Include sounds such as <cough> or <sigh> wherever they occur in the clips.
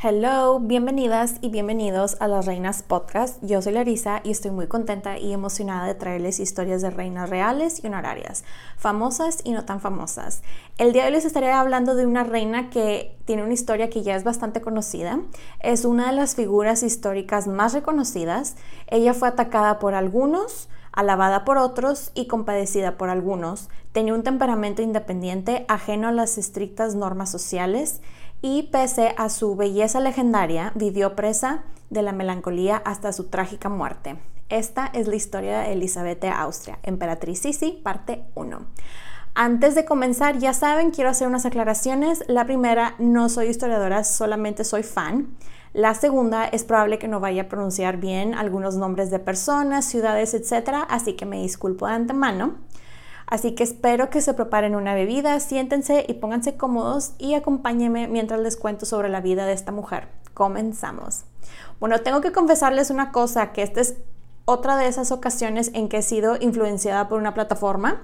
Hello, bienvenidas y bienvenidos a Las Reinas Podcast. Yo soy Larisa y estoy muy contenta y emocionada de traerles historias de reinas reales y honorarias, famosas y no tan famosas. El día de hoy les estaré hablando de una reina que tiene una historia que ya es bastante conocida. Es una de las figuras históricas más reconocidas. Ella fue atacada por algunos, alabada por otros y compadecida por algunos. Tenía un temperamento independiente ajeno a las estrictas normas sociales y pese a su belleza legendaria, vivió presa de la melancolía hasta su trágica muerte. Esta es la historia de Elizabeth de Austria, Emperatriz Sisi, parte 1. Antes de comenzar, ya saben, quiero hacer unas aclaraciones. La primera, no soy historiadora, solamente soy fan. La segunda, es probable que no vaya a pronunciar bien algunos nombres de personas, ciudades, etc. Así que me disculpo de antemano. Así que espero que se preparen una bebida, siéntense y pónganse cómodos y acompáñenme mientras les cuento sobre la vida de esta mujer. Comenzamos. Bueno, tengo que confesarles una cosa, que esta es otra de esas ocasiones en que he sido influenciada por una plataforma.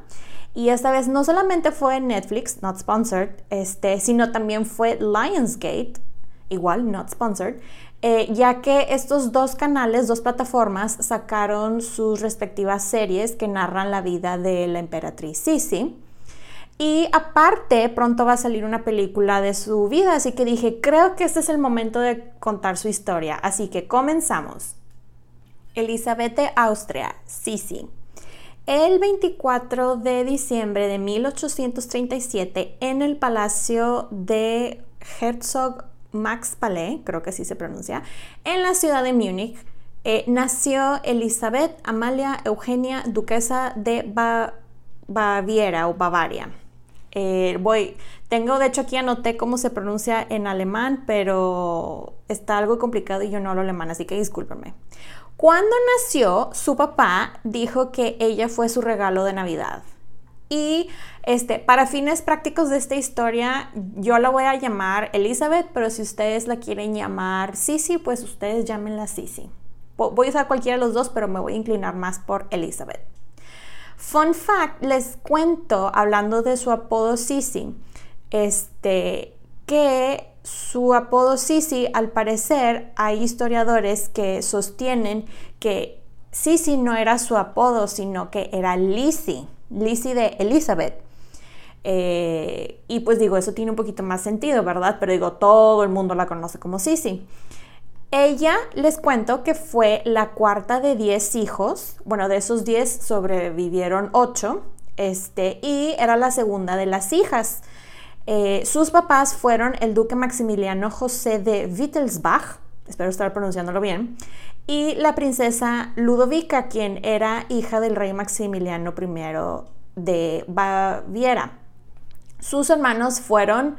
Y esta vez no solamente fue Netflix, not sponsored, este, sino también fue Lionsgate, igual, not sponsored, eh, ya que estos dos canales, dos plataformas, sacaron sus respectivas series que narran la vida de la emperatriz Sisi. Y aparte, pronto va a salir una película de su vida, así que dije, creo que este es el momento de contar su historia. Así que comenzamos. Elizabeth Austria, Sisi. El 24 de diciembre de 1837, en el palacio de Herzog Max Palais, creo que así se pronuncia, en la ciudad de Múnich, eh, nació Elizabeth Amalia Eugenia, duquesa de Baviera o Bavaria. Eh, voy, tengo de hecho aquí anoté cómo se pronuncia en alemán, pero está algo complicado y yo no hablo alemán, así que discúlpenme. Cuando nació, su papá dijo que ella fue su regalo de Navidad. Y este, para fines prácticos de esta historia, yo la voy a llamar Elizabeth, pero si ustedes la quieren llamar Sisi, pues ustedes llámenla Sisi. Voy a usar cualquiera de los dos, pero me voy a inclinar más por Elizabeth. Fun fact, les cuento, hablando de su apodo Sisi, este, que su apodo Sisi, al parecer, hay historiadores que sostienen que Sisi no era su apodo, sino que era Lizzie Lizzie de Elizabeth. Eh, y pues digo, eso tiene un poquito más sentido, ¿verdad? Pero digo, todo el mundo la conoce como Sisi. Ella, les cuento que fue la cuarta de 10 hijos. Bueno, de esos 10 sobrevivieron 8. Este, y era la segunda de las hijas. Eh, sus papás fueron el duque Maximiliano José de Wittelsbach, espero estar pronunciándolo bien, y la princesa Ludovica, quien era hija del rey Maximiliano I de Baviera. Sus hermanos fueron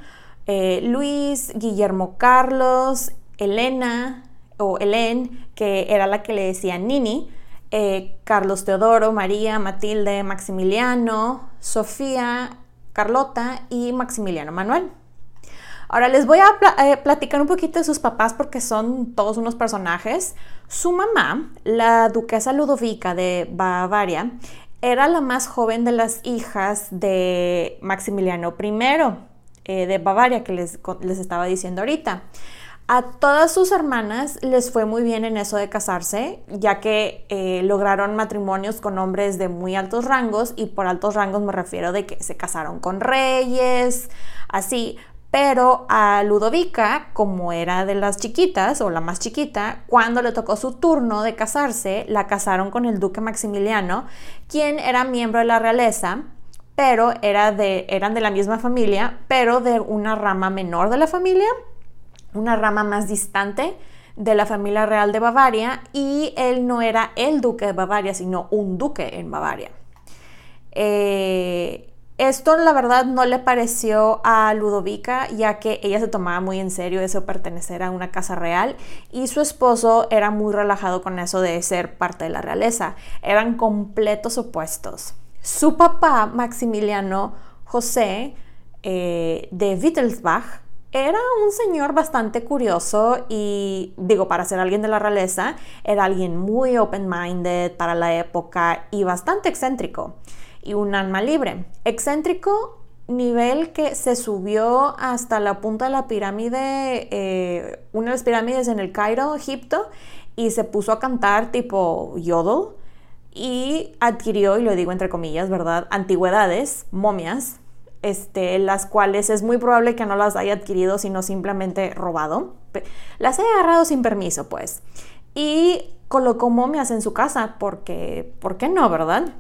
eh, Luis, Guillermo Carlos, Elena o Helen, que era la que le decía Nini, eh, Carlos Teodoro, María, Matilde, Maximiliano, Sofía, Carlota y Maximiliano Manuel. Ahora les voy a eh, platicar un poquito de sus papás porque son todos unos personajes. Su mamá, la duquesa Ludovica de Bavaria, era la más joven de las hijas de Maximiliano I eh, de Bavaria que les, les estaba diciendo ahorita. A todas sus hermanas les fue muy bien en eso de casarse, ya que eh, lograron matrimonios con hombres de muy altos rangos, y por altos rangos me refiero de que se casaron con reyes, así. Pero a Ludovica, como era de las chiquitas o la más chiquita, cuando le tocó su turno de casarse, la casaron con el duque Maximiliano, quien era miembro de la realeza, pero eran de la misma familia, pero de una rama menor de la familia una rama más distante de la familia real de Bavaria y él no era el duque de Bavaria, sino un duque en Bavaria. Eh, esto la verdad no le pareció a Ludovica, ya que ella se tomaba muy en serio eso de pertenecer a una casa real y su esposo era muy relajado con eso de ser parte de la realeza. Eran completos opuestos. Su papá, Maximiliano José eh, de Wittelsbach, era un señor bastante curioso y digo, para ser alguien de la realeza, era alguien muy open-minded para la época y bastante excéntrico y un alma libre. Excéntrico nivel que se subió hasta la punta de la pirámide, eh, una de las pirámides en el Cairo, Egipto, y se puso a cantar tipo yodel y adquirió, y lo digo entre comillas, ¿verdad?, antigüedades, momias, este, las cuales es muy probable que no las haya adquirido, sino simplemente robado. Las he agarrado sin permiso, pues. Y colocó momias en su casa, porque, ¿por qué no, verdad?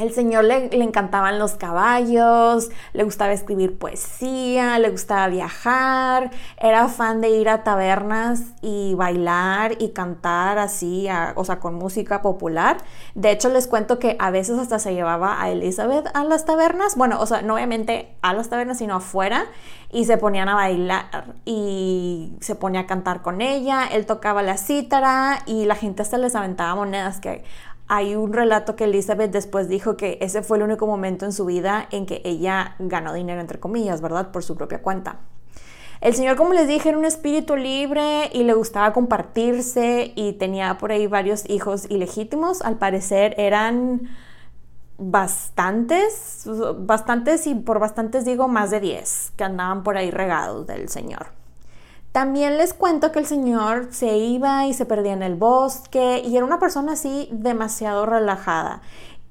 El señor le, encantaban los caballos, le gustaba escribir poesía, le gustaba viajar, era fan de ir a tabernas y bailar y cantar así, o sea, con música popular. De hecho, les cuento que a veces hasta se llevaba a Elizabeth a las tabernas, bueno, o sea, no obviamente a las tabernas, sino afuera, y se ponían a bailar y se ponía a cantar con ella, él tocaba la cítara y la gente hasta les aventaba monedas que hay un relato que Elizabeth después dijo que ese fue el único momento en su vida en que ella ganó dinero, entre comillas, ¿verdad? Por su propia cuenta. El señor, como les dije, era un espíritu libre y le gustaba compartirse y tenía por ahí varios hijos ilegítimos. Al parecer eran bastantes, bastantes y por bastantes digo más de 10 que andaban por ahí regados del señor. También les cuento que el señor se iba y se perdía en el bosque y era una persona así demasiado relajada.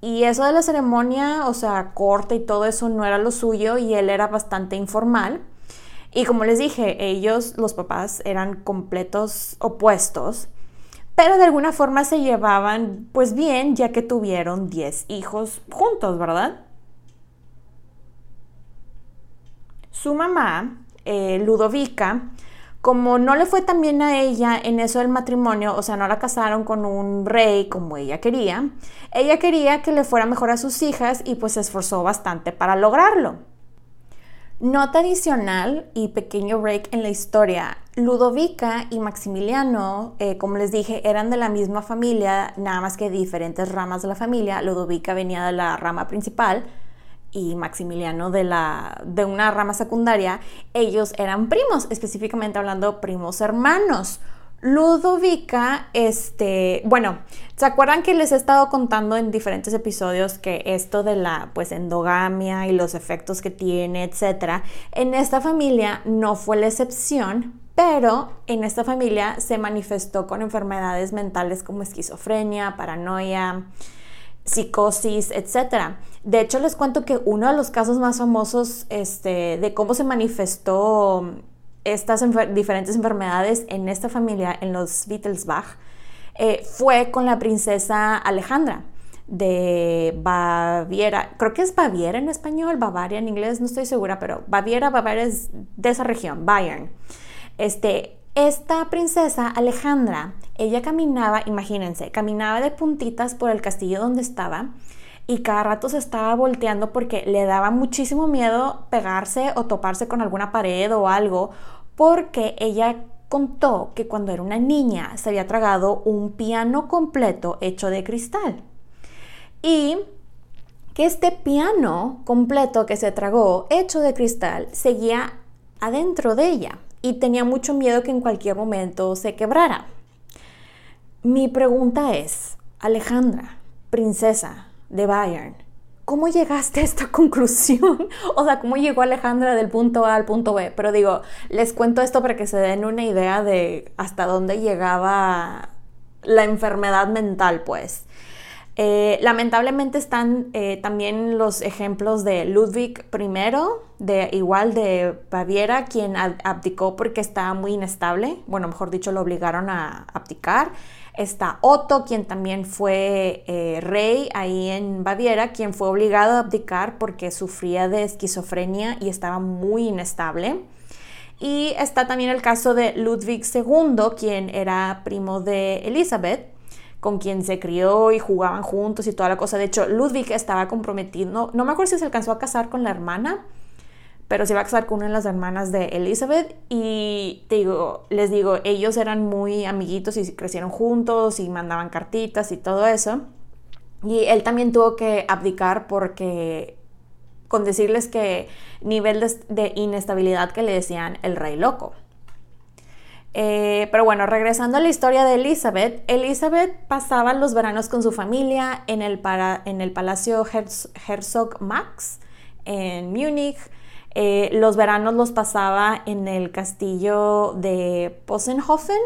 Y eso de la ceremonia, o sea, corte y todo eso no era lo suyo y él era bastante informal. Y como les dije, ellos, los papás, eran completos opuestos, pero de alguna forma se llevaban pues bien ya que tuvieron 10 hijos juntos, ¿verdad? Su mamá, eh, Ludovica, como no le fue tan bien a ella en eso del matrimonio, o sea, no la casaron con un rey como ella quería, ella quería que le fuera mejor a sus hijas y pues se esforzó bastante para lograrlo. Nota adicional y pequeño break en la historia. Ludovica y Maximiliano, eh, como les dije, eran de la misma familia, nada más que diferentes ramas de la familia. Ludovica venía de la rama principal, y Maximiliano de, la, de una rama secundaria, ellos eran primos, específicamente hablando primos hermanos. Ludovica, este, bueno, ¿se acuerdan que les he estado contando en diferentes episodios que esto de la pues endogamia y los efectos que tiene, etcétera? En esta familia no fue la excepción, pero en esta familia se manifestó con enfermedades mentales como esquizofrenia, paranoia, psicosis, etc. De hecho, les cuento que uno de los casos más famosos este, de cómo se manifestó estas diferentes enfermedades en esta familia, en los Wittelsbach, eh, fue con la princesa Alejandra. de Baviera, creo que es Baviera en español, Bavaria en inglés, no estoy segura, pero Baviera, Bavaria es de esa región, Bayern. Este, esta princesa Alejandra, ella caminaba, imagínense, caminaba de puntitas por el castillo donde estaba y cada rato se estaba volteando porque le daba muchísimo miedo pegarse o toparse con alguna pared o algo, porque ella contó que cuando era una niña se había tragado un piano completo hecho de cristal. Y que este piano completo que se tragó, hecho de cristal, seguía adentro de ella y tenía mucho miedo que en cualquier momento se quebrara. Mi pregunta es, Alejandra, princesa de Bayern, ¿cómo llegaste a esta <laughs> conclusión? o sea, ¿cómo llegó Alejandra del punto A al punto B? Pero digo, les cuento esto para que se den una idea de hasta dónde llegaba la enfermedad mental, pues. Eh, lamentablemente están eh, también los ejemplos de Ludwig I, de igual de Baviera, quien abdicó porque estaba muy inestable, bueno, mejor dicho, lo obligaron a abdicar. Está Otto, quien también fue eh, rey ahí en Baviera, quien fue obligado a abdicar porque sufría de esquizofrenia y estaba muy inestable. Y está también el caso de Ludwig II, quien era primo de Elizabeth con quien se crió y jugaban juntos y toda la cosa. De hecho, Ludwig estaba comprometido, no, me acuerdo si se alcanzó a casar con la hermana, pero se iba a casar con una de las hermanas de Elizabeth y te digo, les digo, ellos eran muy amiguitos y crecieron juntos y mandaban cartitas y todo eso. Y él también tuvo que abdicar porque con decirles que nivel de inestabilidad que le decían el rey loco. Eh, pero bueno, regresando a la historia de Elizabeth, Elizabeth pasaba los veranos con su familia en el, en el Palacio Herzog Max en Múnich. Eh, los veranos los pasaba en el castillo de Possenhofen,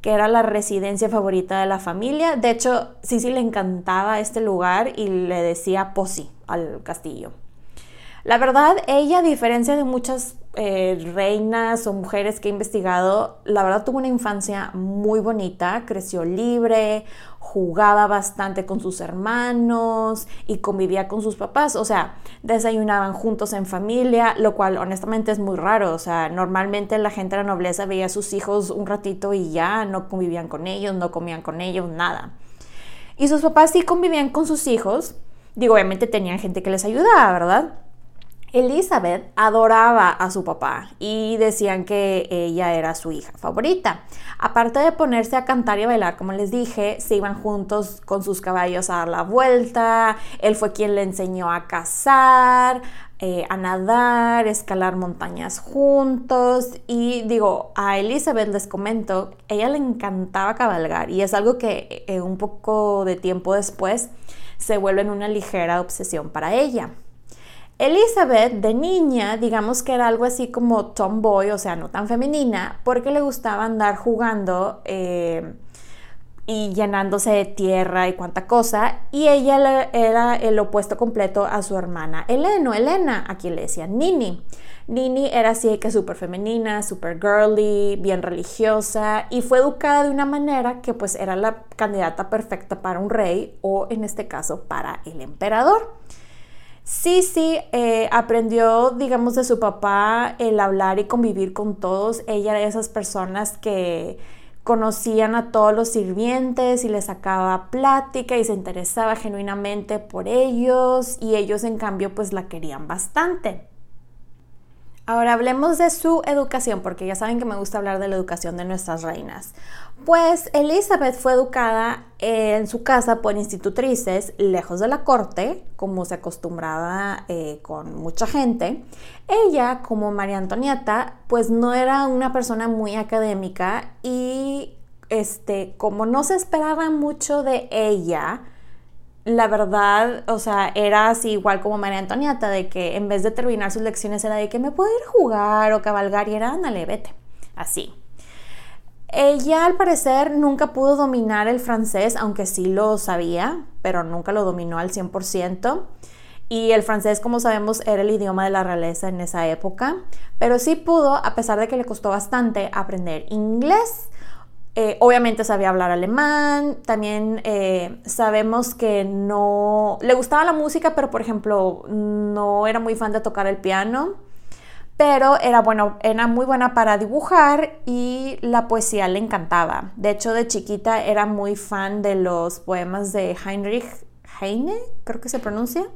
que era la residencia favorita de la familia. De hecho, Sisi le encantaba este lugar y le decía Posi al castillo. La verdad, ella, a diferencia de muchas eh, reinas o mujeres que he investigado, la verdad tuvo una infancia muy bonita, creció libre, jugaba bastante con sus hermanos y convivía con sus papás, o sea, desayunaban juntos en familia, lo cual honestamente es muy raro, o sea, normalmente la gente de la nobleza veía a sus hijos un ratito y ya no convivían con ellos, no comían con ellos, nada. Y sus papás sí convivían con sus hijos, digo, obviamente tenían gente que les ayudaba, ¿verdad? Elizabeth adoraba a su papá y decían que ella era su hija favorita. Aparte de ponerse a cantar y a bailar, como les dije, se iban juntos con sus caballos a dar la vuelta. Él fue quien le enseñó a cazar, eh, a nadar, escalar montañas juntos. Y digo, a Elizabeth les comento, ella le encantaba cabalgar y es algo que eh, un poco de tiempo después se vuelve en una ligera obsesión para ella. Elizabeth de niña, digamos que era algo así como tomboy, o sea, no tan femenina, porque le gustaba andar jugando eh, y llenándose de tierra y cuánta cosa, y ella era el opuesto completo a su hermana Elena, Elena, a quien le decían Nini. Nini era así que súper femenina, súper girly, bien religiosa y fue educada de una manera que pues era la candidata perfecta para un rey o en este caso para el emperador. Sí, sí, eh, aprendió, digamos, de su papá el hablar y convivir con todos. Ella era de esas personas que conocían a todos los sirvientes y les sacaba plática y se interesaba genuinamente por ellos y ellos en cambio pues la querían bastante. Ahora hablemos de su educación, porque ya saben que me gusta hablar de la educación de nuestras reinas. Pues Elizabeth fue educada en su casa por institutrices, lejos de la corte, como se acostumbraba eh, con mucha gente. Ella, como María Antonieta, pues no era una persona muy académica y este, como no se esperaba mucho de ella, la verdad, o sea, era así igual como María Antonieta, de que en vez de terminar sus lecciones era de que me puedo ir a jugar o cabalgar y era, ándale, vete, así. Ella al parecer nunca pudo dominar el francés, aunque sí lo sabía, pero nunca lo dominó al 100%. Y el francés, como sabemos, era el idioma de la realeza en esa época, pero sí pudo, a pesar de que le costó bastante, aprender inglés Eh, obviamente sabía hablar alemán, también eh, sabemos que no le gustaba la música, pero por ejemplo no era muy fan de tocar el piano, pero era, bueno, era muy buena para dibujar y la poesía le encantaba. De hecho, de chiquita era muy fan de los poemas de Heinrich Heine, creo que se pronuncia,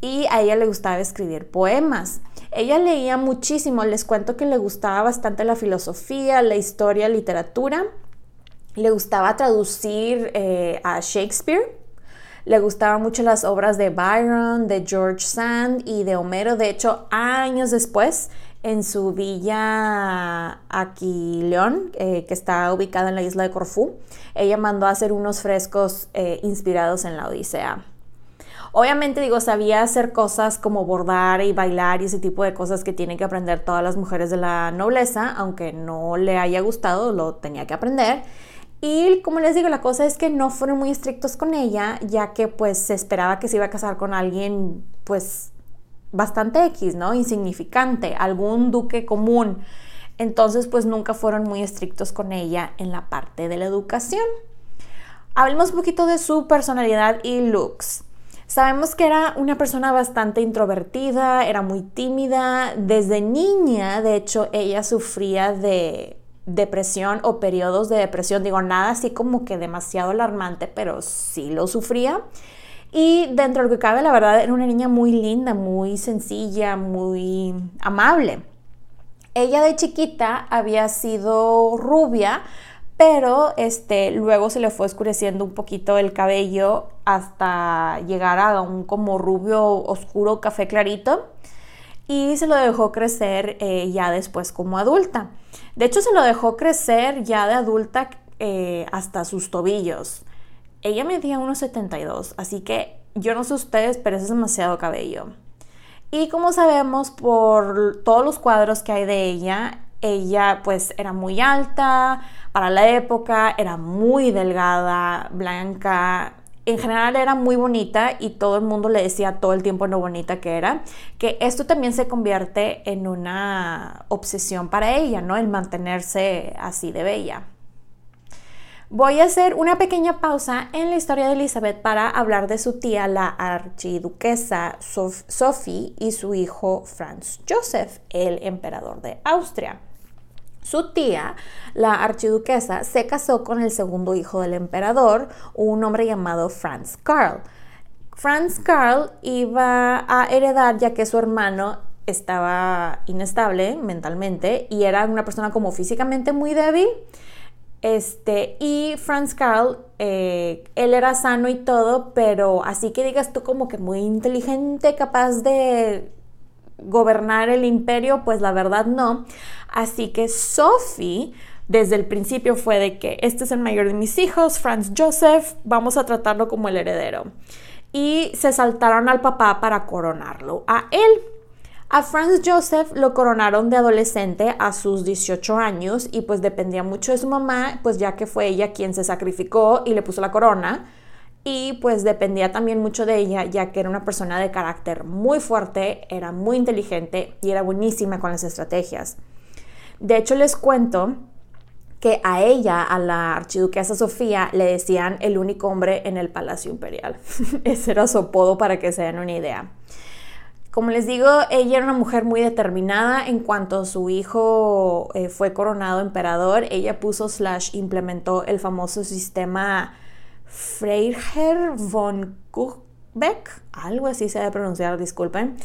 y a ella le gustaba escribir poemas. Ella leía muchísimo, les cuento que le gustaba bastante la filosofía, la historia, literatura. Le gustaba traducir eh, a Shakespeare. Le gustaban mucho las obras de Byron, de George Sand y de Homero. De hecho, años después, en su villa Aquileón, eh, que está ubicada en la isla de Corfú, ella mandó a hacer unos frescos eh, inspirados en la Odisea. Obviamente digo, sabía hacer cosas como bordar y bailar y ese tipo de cosas que tienen que aprender todas las mujeres de la nobleza, aunque no le haya gustado, lo tenía que aprender. Y como les digo, la cosa es que no fueron muy estrictos con ella, ya que pues se esperaba que se iba a casar con alguien pues bastante X, ¿no? Insignificante, algún duque común. Entonces pues nunca fueron muy estrictos con ella en la parte de la educación. Hablemos un poquito de su personalidad y looks. Sabemos que era una persona bastante introvertida, era muy tímida. Desde niña, de hecho, ella sufría de depresión o periodos de depresión. Digo, nada así como que demasiado alarmante, pero sí lo sufría. Y dentro de lo que cabe, la verdad, era una niña muy linda, muy sencilla, muy amable. Ella de chiquita había sido rubia, pero este, luego se le fue oscureciendo un poquito el cabello hasta llegar a un como rubio oscuro café clarito y se lo dejó crecer eh, ya después como adulta. De hecho se lo dejó crecer ya de adulta eh, hasta sus tobillos. Ella medía 1,72, así que yo no sé ustedes, pero es demasiado cabello. Y como sabemos por todos los cuadros que hay de ella, ella pues era muy alta, para la época era muy delgada, blanca, en general era muy bonita y todo el mundo le decía todo el tiempo lo bonita que era, que esto también se convierte en una obsesión para ella, ¿no? El mantenerse así de bella. Voy a hacer una pequeña pausa en la historia de Elizabeth para hablar de su tía, la archiduquesa Sophie, y su hijo Franz Joseph, el emperador de Austria. Su tía, la archiduquesa, se casó con el segundo hijo del emperador, un hombre llamado Franz Karl. Franz Karl iba a heredar ya que su hermano estaba inestable mentalmente y era una persona como físicamente muy débil. Este, y Franz Karl, eh, él era sano y todo, pero así que digas tú como que muy inteligente, capaz de gobernar el imperio, pues la verdad no. Así que Sophie desde el principio fue de que este es el mayor de mis hijos, Franz Joseph, vamos a tratarlo como el heredero. Y se saltaron al papá para coronarlo a él. A Franz Joseph lo coronaron de adolescente a sus 18 años y pues dependía mucho de su mamá, pues ya que fue ella quien se sacrificó y le puso la corona y pues dependía también mucho de ella, ya que era una persona de carácter muy fuerte, era muy inteligente y era buenísima con las estrategias. De hecho, les cuento que a ella, a la archiduquesa Sofía, le decían el único hombre en el palacio imperial. <laughs> Ese era su apodo para que se den una idea. Como les digo, ella era una mujer muy determinada. En cuanto su hijo eh, fue coronado emperador, ella puso slash implementó el famoso sistema Freiherr von Kuchbeck, algo así se debe pronunciar, disculpen,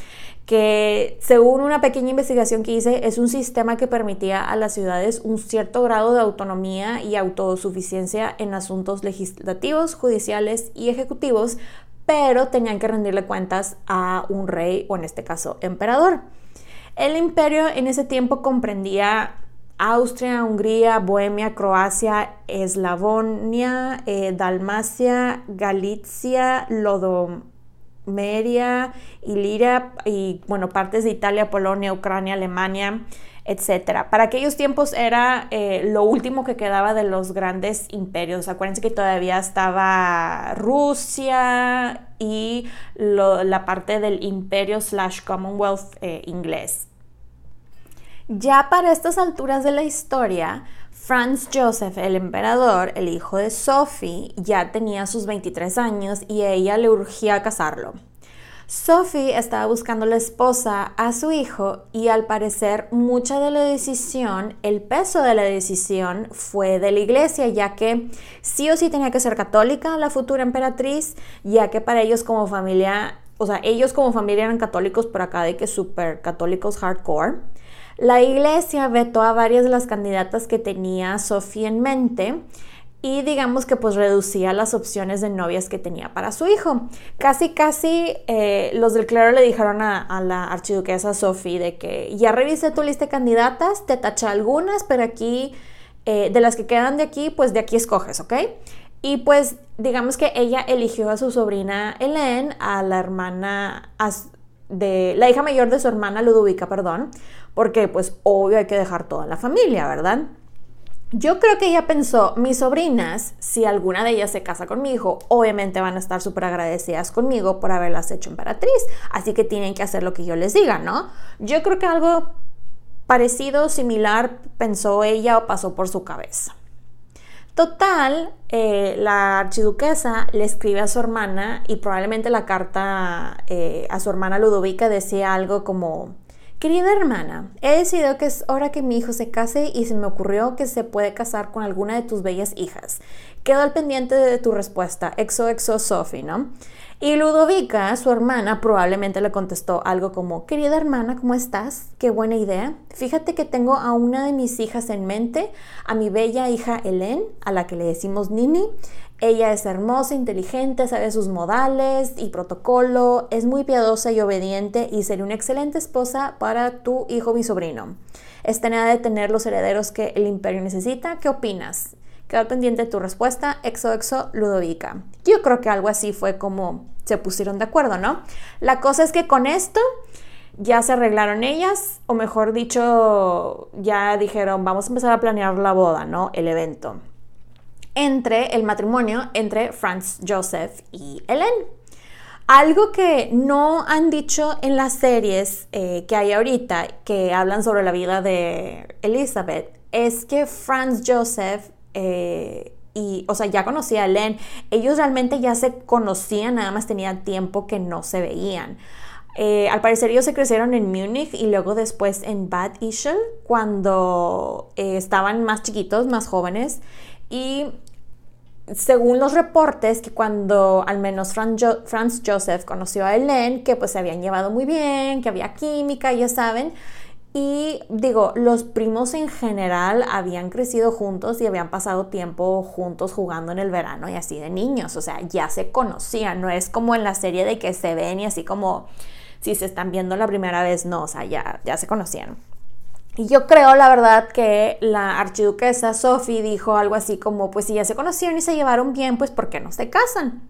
que según una pequeña investigación que hice, es un sistema que permitía a las ciudades un cierto grado de autonomía y autosuficiencia en asuntos legislativos, judiciales y ejecutivos, pero tenían que rendirle cuentas a un rey o en este caso emperador. El imperio en ese tiempo comprendía Austria, Hungría, Bohemia, Croacia, Eslavonia, eh, Dalmacia, Galicia, Lodomeria, Iliria y bueno, partes de Italia, Polonia, Ucrania, Alemania, etc. Para aquellos tiempos era eh, lo último que quedaba de los grandes imperios. Acuérdense que todavía estaba Rusia y la parte del imperio slash Commonwealth eh, inglés. Ya para estas alturas de la historia, Franz Joseph, el emperador, el hijo de Sophie, ya tenía sus 23 años y ella le urgía casarlo. Sophie estaba buscando la esposa a su hijo y al parecer mucha de la decisión, el peso de la decisión fue de la iglesia, ya que sí o sí tenía que ser católica la futura emperatriz, ya que para ellos como familia, o sea, ellos como familia eran católicos, por acá de que súper católicos hardcore. La iglesia vetó a varias de las candidatas que tenía Sofía en mente y digamos que pues reducía las opciones de novias que tenía para su hijo. Casi, casi eh, los del clero le dijeron a, la archiduquesa Sofía de que ya revisé tu lista de candidatas, te taché algunas, pero aquí, eh, de las que quedan de aquí, pues de aquí escoges, ¿ok? Y pues digamos que ella eligió a su sobrina Hélène, a la hermana, de la hija mayor de su hermana Ludovica, perdón, porque pues obvio hay que dejar toda la familia, ¿verdad? Yo creo que ella pensó, mis sobrinas, si alguna de ellas se casa con mi hijo, obviamente van a estar súper agradecidas conmigo por haberlas hecho emperatriz, así que tienen que hacer lo que yo les diga, ¿no? Yo creo que algo parecido, similar, pensó ella o pasó por su cabeza. Total, eh, la archiduquesa le escribe a su hermana y probablemente la carta eh, a su hermana Ludovica decía algo como, Querida hermana, he decidido que es hora que mi hijo se case y se me ocurrió que se puede casar con alguna de tus bellas hijas. Quedo al pendiente de tu respuesta, exo exo Sophie, ¿no? Y Ludovica, su hermana, probablemente le contestó algo como, querida hermana, ¿cómo estás? Qué buena idea. Fíjate que tengo a una de mis hijas en mente, a mi bella hija Helen, a la que le decimos Nini. Ella es hermosa, inteligente, sabe sus modales y protocolo, es muy piadosa y obediente y sería una excelente esposa para tu hijo mi sobrino. Está nada de tener los herederos que el imperio necesita. ¿Qué opinas? Quedó pendiente tu respuesta, exo exo Ludovica. Yo creo que algo así fue como se pusieron de acuerdo, ¿no? La cosa es que con esto ya se arreglaron ellas, o mejor dicho, ya dijeron, vamos a empezar a planear la boda, ¿no? El evento. Entre el matrimonio entre Franz Joseph y Helen. Algo que no han dicho en las series eh, que hay ahorita, que hablan sobre la vida de Elizabeth, es que Franz Joseph eh, y, o sea, ya conocía a Len. Ellos realmente ya se conocían, nada más tenían tiempo que no se veían. Eh, al parecer ellos se crecieron en Múnich y luego después en Bad Ischl cuando estaban más chiquitos, más jóvenes. Y según los reportes, que cuando al menos Franz, Joseph conoció a Helen, que pues se habían llevado muy bien, que había química, ya saben, y digo, los primos en general habían crecido juntos y habían pasado tiempo juntos jugando en el verano y así de niños, o sea, ya se conocían, no es como en la serie de que se ven y así como si se están viendo la primera vez, no, o sea, ya, ya se conocían. Y yo creo, la verdad, que la archiduquesa Sophie dijo algo así como, pues si ya se conocieron y se llevaron bien, pues ¿por qué no se casan?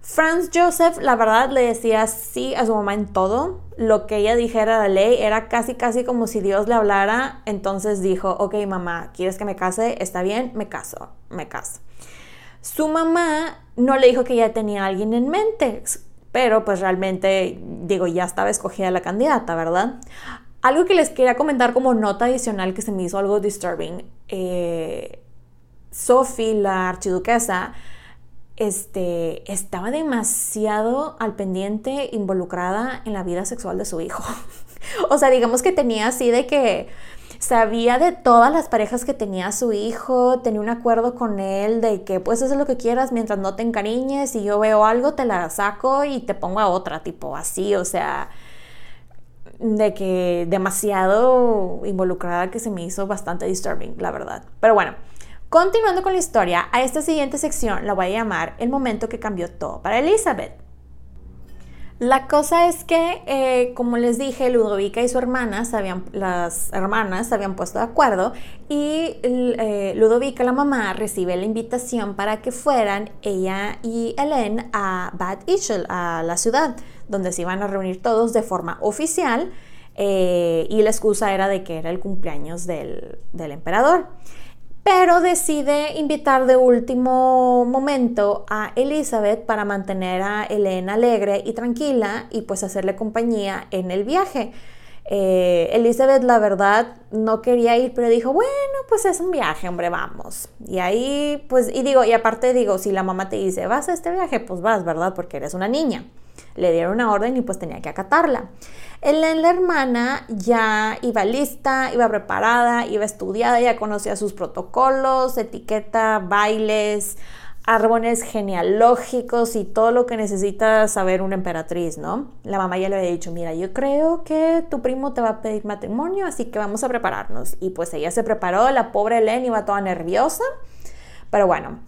Franz Joseph, la verdad, le decía sí a su mamá en todo. Lo que ella dijera la ley era casi, casi como si Dios le hablara. Entonces dijo, ok, mamá, ¿quieres que me case? Está bien, me caso, me caso. Su mamá no le dijo que ya tenía a alguien en mente, pero pues realmente, digo, ya estaba escogida la candidata, ¿verdad? Algo que les quería comentar como nota adicional que se me hizo algo disturbing. Eh, Sophie, la archiduquesa, este, estaba demasiado al pendiente, involucrada en la vida sexual de su hijo. <laughs> o sea, digamos que tenía así de que sabía de todas las parejas que tenía su hijo, tenía un acuerdo con él de que pues es lo que quieras mientras no te encariñes, y yo veo algo te la saco y te pongo a otra, tipo así, o sea, de que demasiado involucrada que se me hizo bastante disturbing, la verdad. Pero bueno, Continuando con la historia, a esta siguiente sección la voy a llamar El momento que cambió todo para Elizabeth. La cosa es que, eh, como les dije, Ludovica y su hermana, habían, las hermanas se habían puesto de acuerdo y eh, Ludovica, la mamá, recibe la invitación para que fueran ella y Helen a Bad Ischl, a la ciudad, donde se iban a reunir todos de forma oficial eh, y la excusa era de que era el cumpleaños del, del emperador pero decide invitar de último momento a Elizabeth para mantener a Elena alegre y tranquila y pues hacerle compañía en el viaje. Eh, Elizabeth, la verdad, no quería ir, pero dijo, bueno, pues es un viaje, hombre, vamos. Y ahí, pues, y digo, y aparte digo, si la mamá te dice, vas a este viaje, pues vas, ¿verdad? Porque eres una niña. Le dieron una orden y pues tenía que acatarla. Ellen, la hermana, ya iba lista, iba preparada, iba estudiada, ya conocía sus protocolos, etiqueta, bailes, árboles genealógicos y todo lo que necesita saber una emperatriz, ¿no? La mamá ya le había dicho, mira, yo creo que tu primo te va a pedir matrimonio, así que vamos a prepararnos. Y pues ella se preparó, la pobre Helen iba toda nerviosa, pero bueno.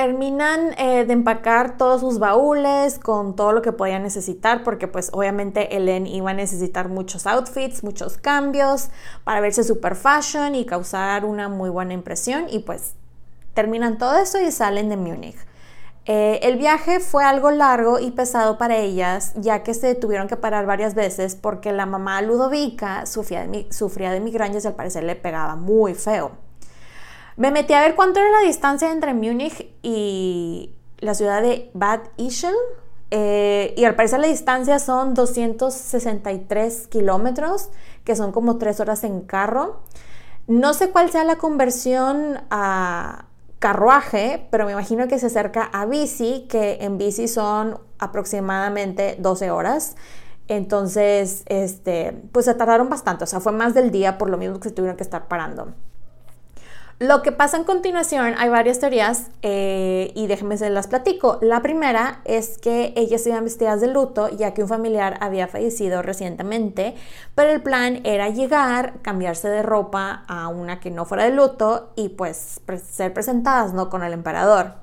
Terminan eh, de empacar todos sus baúles con todo lo que podía necesitar, porque pues obviamente Helen iba a necesitar muchos outfits, muchos cambios para verse super fashion y causar una muy buena impresión. Y pues Terminan todo eso y salen de Múnich. Eh, el viaje fue algo largo y pesado para ellas, ya que se tuvieron que parar varias veces porque la mamá Ludovica sufría de, sufría de migrañas y al parecer le pegaba muy feo. Me metí a ver cuánto era la distancia entre Múnich y la ciudad de Bad Ischl. Eh, y al parecer la distancia son 263 kilómetros, que son como tres horas en carro. No sé cuál sea la conversión a, carruaje, pero me imagino que se acerca a bici, que en bici son aproximadamente 12 horas. Entonces, este, pues se tardaron bastante, o sea, fue más del día por lo mismo que se tuvieron que estar parando. Lo que pasa en continuación, hay varias teorías eh, y déjenme se las platico. La primera es que ellas iban vestidas de luto ya que un familiar había fallecido recientemente, pero el plan era llegar, cambiarse de ropa a una que no fuera de luto y pues ser presentadas ¿no? con el emperador.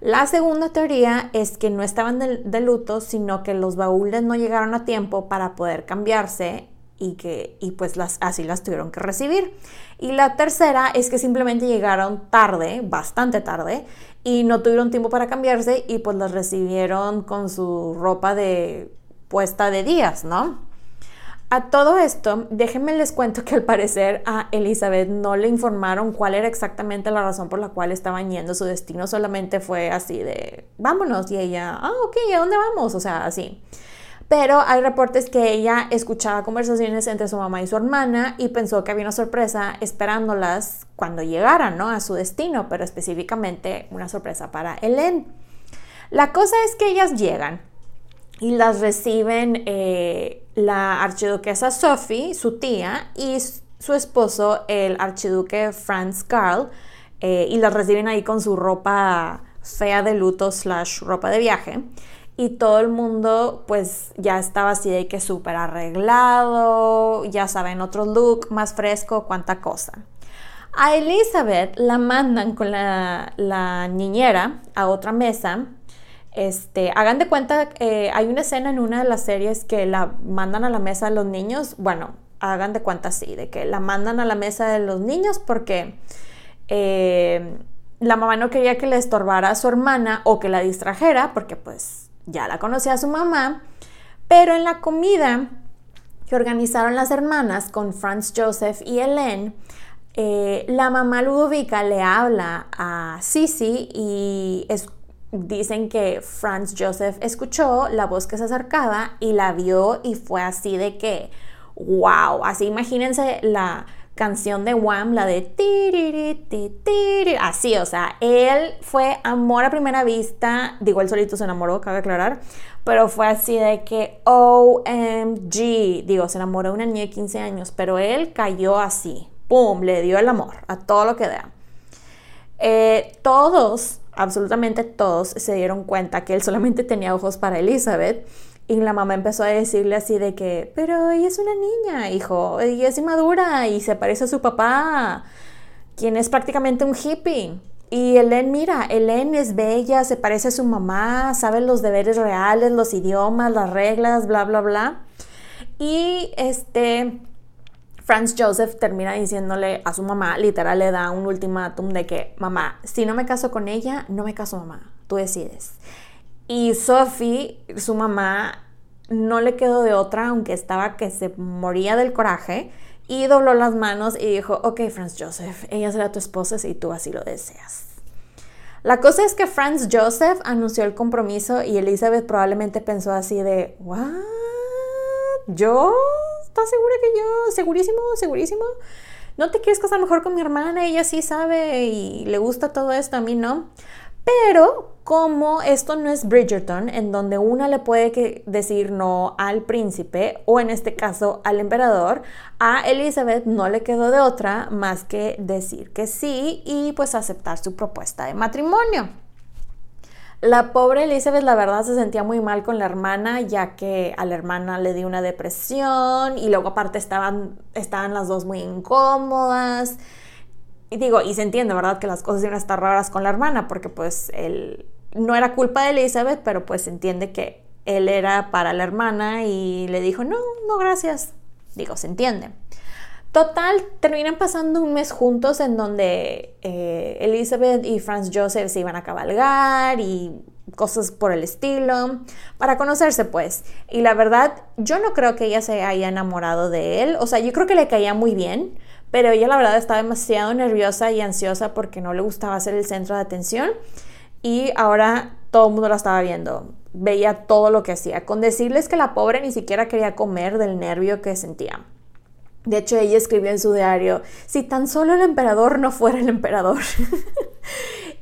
La segunda teoría es que no estaban de, luto, sino que los baúles no llegaron a tiempo para poder cambiarse y que y pues las, así las tuvieron que recibir. Y la tercera es que simplemente llegaron tarde, bastante tarde, y no tuvieron tiempo para cambiarse y pues las recibieron con su ropa de puesta de días, ¿no? A todo esto, déjenme les cuento que al parecer a Elizabeth no le informaron cuál era exactamente la razón por la cual estaban yendo. Su destino solamente fue así de, vámonos. Y ella, ah, ok, ¿a dónde vamos? O sea, así. Pero hay reportes que ella escuchaba conversaciones entre su mamá y su hermana y pensó que había una sorpresa esperándolas cuando llegaran ¿no? a su destino, pero específicamente una sorpresa para Helen. La cosa es que ellas llegan y las reciben eh, la archiduquesa Sophie, su tía, y su esposo, el archiduque Franz Karl, eh, y las reciben ahí con su ropa fea de luto slash ropa de viaje y todo el mundo pues ya estaba así de que súper arreglado, ya saben, otro look más fresco, cuánta cosa. A Elizabeth la mandan con la, niñera a otra mesa. Este, hagan de cuenta, eh, hay una escena en una de las series que la mandan a la mesa de los niños. Bueno, hagan de cuenta así, de que la mandan a la mesa de los niños porque eh, la mamá no quería que le estorbara a su hermana o que la distrajera, porque pues ya la conocía su mamá, pero en la comida que organizaron las hermanas con Franz Joseph y Helen, eh, la mamá Ludovica le habla a Sisi y dicen que Franz Joseph escuchó la voz que se acercaba y la vio y fue así de que, wow, así imagínense la canción de Wham, la de tiri, así, o sea, él fue amor a primera vista, digo, él solito se enamoró, cabe aclarar, pero fue así de que OMG, digo, se enamoró de una niña de 15 años, pero él cayó así, ¡pum!, le dio el amor a todo lo que da. Eh, todos, absolutamente todos, se dieron cuenta que él solamente tenía ojos para Elizabeth y la mamá empezó a decirle así de que, pero ella es una niña, hijo, ella es inmadura y se parece a su papá, quien es prácticamente un hippie. Y Helen, mira, Helen es bella, se parece a su mamá, sabe los deberes reales, los idiomas, las reglas, bla, bla, bla. Y este, Franz Joseph termina diciéndole a su mamá, literal le da un ultimátum de que, mamá, si no me caso con ella, no me caso mamá, tú decides. Y Sophie, su mamá, no le quedó de otra, aunque estaba que se moría del coraje, y dobló las manos y dijo, ok, Franz Joseph, ella será tu esposa si tú así lo deseas. La cosa es que Franz Joseph anunció el compromiso y Elizabeth probablemente pensó así de, ¿what? ¿Yo? ¿estás segura que yo? Segurísimo, segurísimo. ¿No te quieres casar mejor con mi hermana? Ella sí sabe y le gusta todo esto, a mí no. Pero como esto no es Bridgerton, en donde una le puede decir no al príncipe o en este caso al emperador, a Elizabeth no le quedó de otra más que decir que sí y pues aceptar su propuesta de matrimonio. La pobre Elizabeth la verdad se sentía muy mal con la hermana ya que a la hermana le dio una depresión y luego aparte estaban, estaban las dos muy incómodas. Y digo, y se entiende, ¿verdad? Que las cosas iban a estar raras con la hermana, porque pues él no era culpa de Elizabeth, pero pues se entiende que él era para la hermana y le dijo, no, no, gracias. Digo, se entiende. Total, terminan pasando un mes juntos en donde eh, Elizabeth y Franz Joseph se iban a cabalgar y cosas por el estilo, para conocerse pues. Y la verdad, yo no creo que ella se haya enamorado de él, o sea, yo creo que le caía muy bien, pero ella la verdad estaba demasiado nerviosa y ansiosa porque no le gustaba ser el centro de atención y ahora todo el mundo la estaba viendo, veía todo lo que hacía, con decirles que la pobre ni siquiera quería comer del nervio que sentía. De hecho, ella escribió en su diario, si tan solo el emperador no fuera el emperador. <laughs>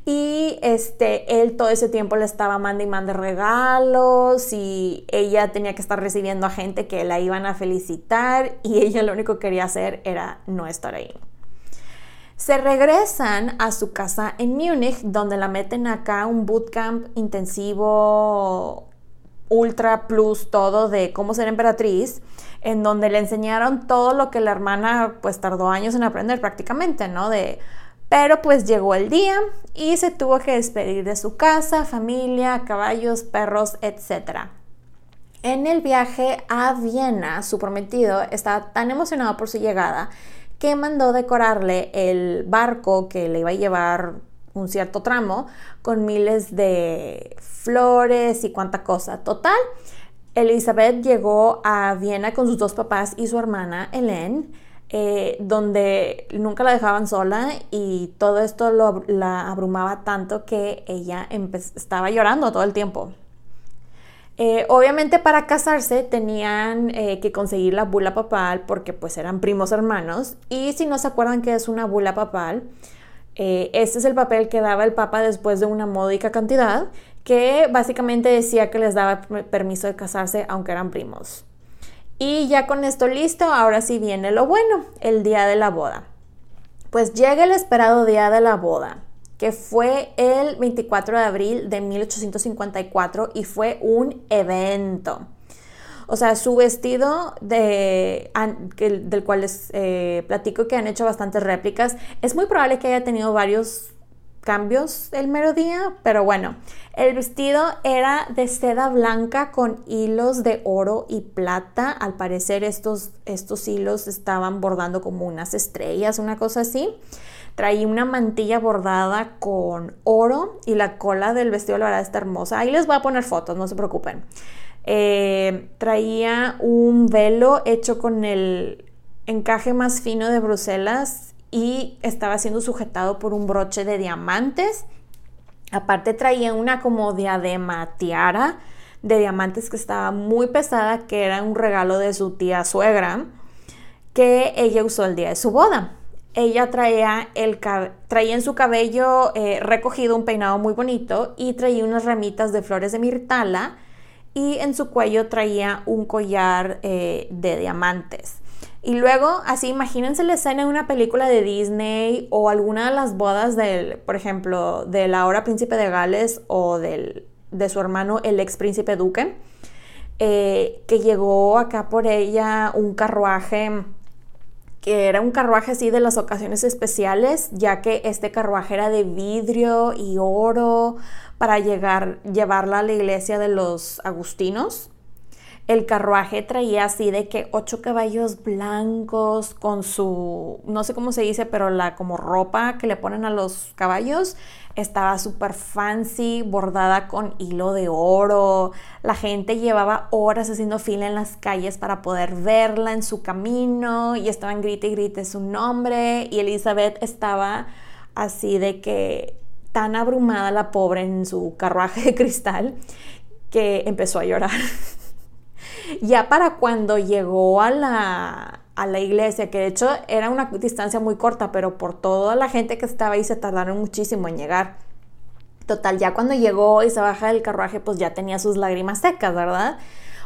Y este, él todo ese tiempo le estaba mandando y mandando regalos y ella tenía que estar recibiendo a gente que la iban a felicitar y ella lo único que quería hacer era no estar ahí. Se regresan a su casa en Múnich, donde la meten acá un bootcamp intensivo, ultra plus, todo de cómo ser emperatriz, en donde le enseñaron todo lo que la hermana pues tardó años en aprender prácticamente, ¿no? De pero pues llegó el día y se tuvo que despedir de su casa, familia, caballos, perros, etc. En el viaje a Viena, su prometido estaba tan emocionado por su llegada que mandó decorarle el barco que le iba a llevar un cierto tramo con miles de flores y cuánta cosa. Total, Elizabeth llegó a Viena con sus dos papás y su hermana Hélène eh, donde nunca la dejaban sola y todo esto la abrumaba tanto que ella estaba llorando todo el tiempo. Eh, obviamente para casarse tenían eh, que conseguir la bula papal porque pues eran primos hermanos y si no se acuerdan que es una bula papal, este es el papel que daba el papa después de una módica cantidad que básicamente decía que les daba permiso de casarse aunque eran primos. Y ya con esto listo, ahora sí viene lo bueno, el día de la boda. Pues llega el esperado día de la boda, que fue el 24 de abril de 1854 y fue un evento. O sea, su vestido de, del cual les eh, platico que han hecho bastantes réplicas, es muy probable que haya tenido varios cambios el mero día, pero bueno, el vestido era de seda blanca con hilos de oro y plata. Al parecer estos, estos hilos estaban bordando como unas estrellas, una cosa así. Traía una mantilla bordada con oro y la cola del vestido, la verdad, está hermosa. Ahí les voy a poner fotos, no se preocupen. Eh, traía un velo hecho con el encaje más fino de Bruselas y estaba siendo sujetado por un broche de diamantes. Aparte traía una como diadema tiara de diamantes que estaba muy pesada, que era un regalo de su tía suegra, que ella usó el día de su boda. Ella traía, el, traía en su cabello eh, recogido un peinado muy bonito y traía unas ramitas de flores de mirtala y en su cuello traía un collar eh, de diamantes. Y luego, así, imagínense la escena en una película de Disney o alguna de las bodas del, por ejemplo, del ahora príncipe de Gales o del, de su hermano, el ex príncipe duque, eh, que llegó acá por ella un carruaje que era un carruaje así de las ocasiones especiales, ya que este carruaje era de vidrio y oro para llegar, llevarla a la iglesia de los agustinos. El carruaje traía así de que ocho caballos blancos con su, no sé cómo se dice, pero la como ropa que le ponen a los caballos estaba súper fancy, bordada con hilo de oro. La gente llevaba horas haciendo fila en las calles para poder verla en su camino y estaban grite y grite su nombre y Elizabeth estaba así de que tan abrumada la pobre en su carruaje de cristal que empezó a llorar. <laughs> Ya para cuando llegó a la, a la iglesia, que de hecho era una distancia muy corta, pero por toda la gente que estaba ahí se tardaron muchísimo en llegar. Total, ya cuando llegó y se baja del carruaje, pues ya tenía sus lágrimas secas, ¿verdad?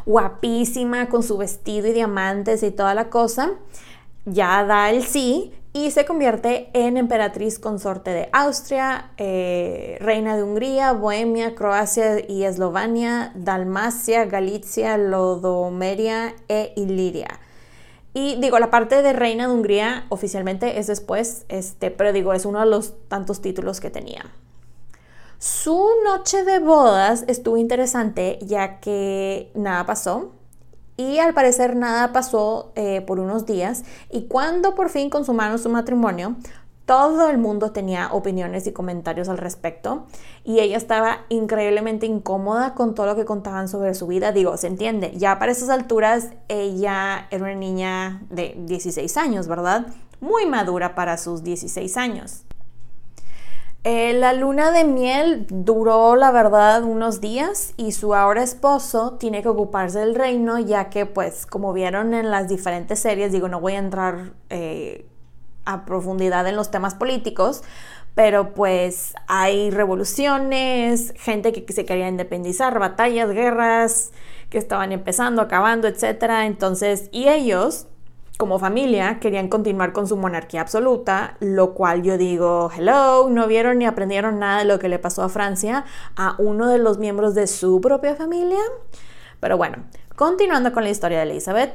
Guapísima, con su vestido y diamantes y toda la cosa. Ya da el sí y se convierte en emperatriz consorte de Austria, eh, reina de Hungría, Bohemia, Croacia y Eslovenia, Dalmacia, Galicia, Lodomeria e Iliria. Y digo, la parte de reina de Hungría oficialmente es después, este, pero digo, es uno de los tantos títulos que tenía. Su noche de bodas estuvo interesante ya que nada pasó y al parecer nada pasó eh, por unos días y cuando por fin consumaron su matrimonio, todo el mundo tenía opiniones y comentarios al respecto y ella estaba increíblemente incómoda con todo lo que contaban sobre su vida. Digo, se entiende, ya para esas alturas ella era una niña de 16 años, ¿verdad? Muy madura para sus 16 años. Eh, la luna de miel duró, la verdad, unos días y su ahora esposo tiene que ocuparse del reino, ya que, pues, como vieron en las diferentes series, digo, no voy a entrar eh, a profundidad en los temas políticos, pero pues hay revoluciones, gente que se quería independizar, batallas, guerras que estaban empezando, acabando, etc. Entonces, y ellos como familia querían continuar con su monarquía absoluta, lo cual yo digo, hello, no vieron ni aprendieron nada de lo que le pasó a Francia a uno de los miembros de su propia familia. Pero bueno, continuando con la historia de Elizabeth,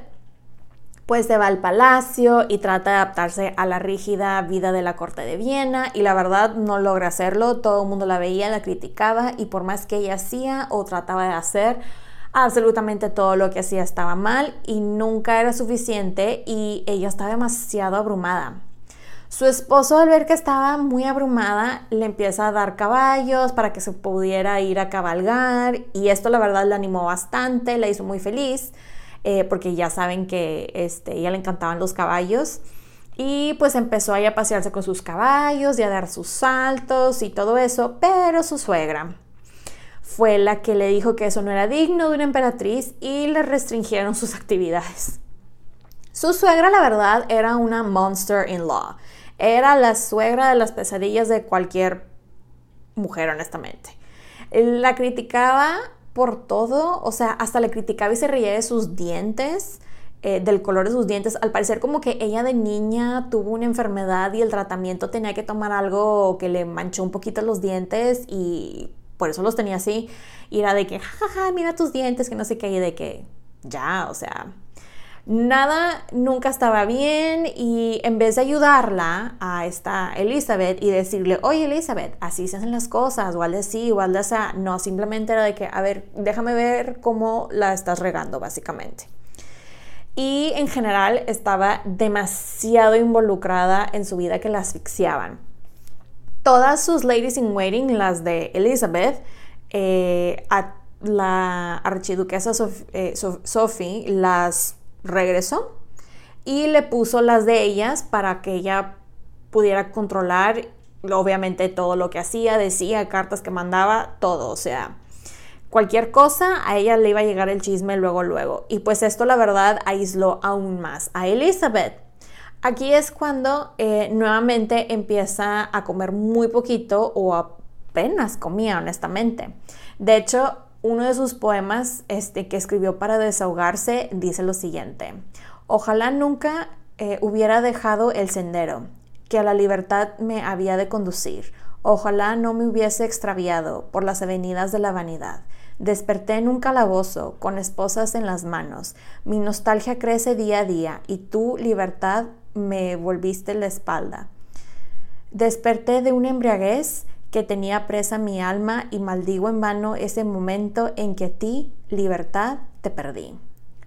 pues se va al palacio y trata de adaptarse a la rígida vida de la corte de Viena y la verdad no logra hacerlo, todo el mundo la veía, la criticaba y por más que ella hacía o trataba de hacer, absolutamente todo lo que hacía estaba mal y nunca era suficiente y ella estaba demasiado abrumada. Su esposo al ver que estaba muy abrumada le empieza a dar caballos para que se pudiera ir a cabalgar y esto la verdad le animó bastante, la hizo muy feliz eh, porque ya saben que este, ella le encantaban los caballos y pues empezó ahí a pasearse con sus caballos y a dar sus saltos y todo eso, pero su suegra fue la que le dijo que eso no era digno de una emperatriz y le restringieron sus actividades. Su suegra, la verdad, era una monster-in-law. Era la suegra de las pesadillas de cualquier mujer, honestamente. La criticaba por todo, o sea, hasta le criticaba y se reía de sus dientes, eh, del color de sus dientes. Al parecer como que ella de niña tuvo una enfermedad y el tratamiento tenía que tomar algo que le manchó un poquito los dientes y por eso los tenía así. Y era de que, mira tus dientes, que no sé qué, y de que ya, o sea, nada nunca estaba bien y en vez de ayudarla a esta Elizabeth y decirle, oye Elizabeth, así se hacen las cosas, o al de sí, o al de esa, no, simplemente era de que, a ver, déjame ver cómo la estás regando, básicamente. Y en general estaba demasiado involucrada en su vida que la asfixiaban todas sus ladies in waiting, las de Elizabeth, eh, la archiduquesa eh, Sophie las regresó y le puso las de ellas para que ella pudiera controlar obviamente todo lo que hacía, decía, cartas que mandaba, todo, o sea, cualquier cosa, a ella le iba a llegar el chisme luego, luego. Y pues esto la verdad aisló aún más a Elizabeth. Aquí es cuando eh, nuevamente empieza a comer muy poquito o apenas comía, honestamente. De hecho, uno de sus poemas este, que escribió para desahogarse dice lo siguiente. Ojalá nunca eh, hubiera dejado el sendero que a la libertad me había de conducir. Ojalá no me hubiese extraviado por las avenidas de la vanidad. Desperté en un calabozo con esposas en las manos. Mi nostalgia crece día a día y tu libertad me volviste la espalda. Desperté de una embriaguez que tenía presa mi alma y maldigo en vano ese momento en que a ti, libertad, te perdí.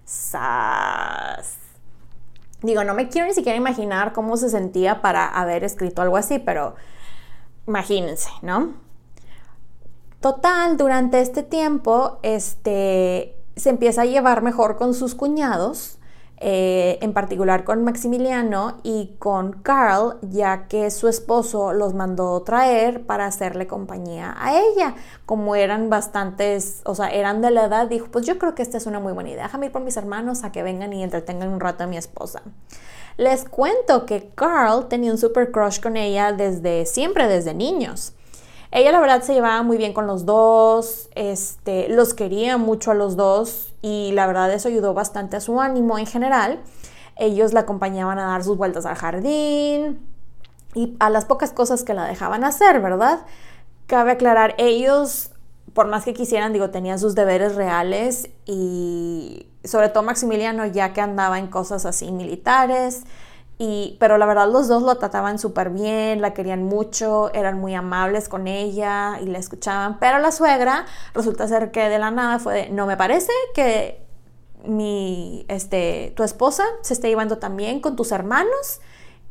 ¡Sas! Digo, no me quiero ni siquiera imaginar cómo se sentía para haber escrito algo así, pero imagínense, ¿no? Total, durante este tiempo, este, se empieza a llevar mejor con sus cuñados eh, en particular con Maximiliano y con Carl, ya que su esposo los mandó traer para hacerle compañía a ella. Como eran bastantes, o sea, eran de la edad, dijo, pues yo creo que esta es una muy buena idea, déjame ir por mis hermanos a que vengan y entretengan un rato a mi esposa. Les cuento que Carl tenía un super crush con ella desde siempre, desde niños. Ella la verdad se llevaba muy bien con los dos, este, los quería mucho a los dos y la verdad eso ayudó bastante a su ánimo en general. Ellos la acompañaban a dar sus vueltas al jardín y a las pocas cosas que la dejaban hacer, ¿verdad? Cabe aclarar, ellos, por más que quisieran, digo, tenían sus deberes reales y sobre todo Maximiliano ya que andaba en cosas así militares y, pero la verdad los dos lo trataban súper bien, la querían mucho, eran muy amables con ella y la escuchaban. Pero la suegra resulta ser que de la nada fue de, no me parece que mi, este, tu esposa se esté llevando también con tus hermanos.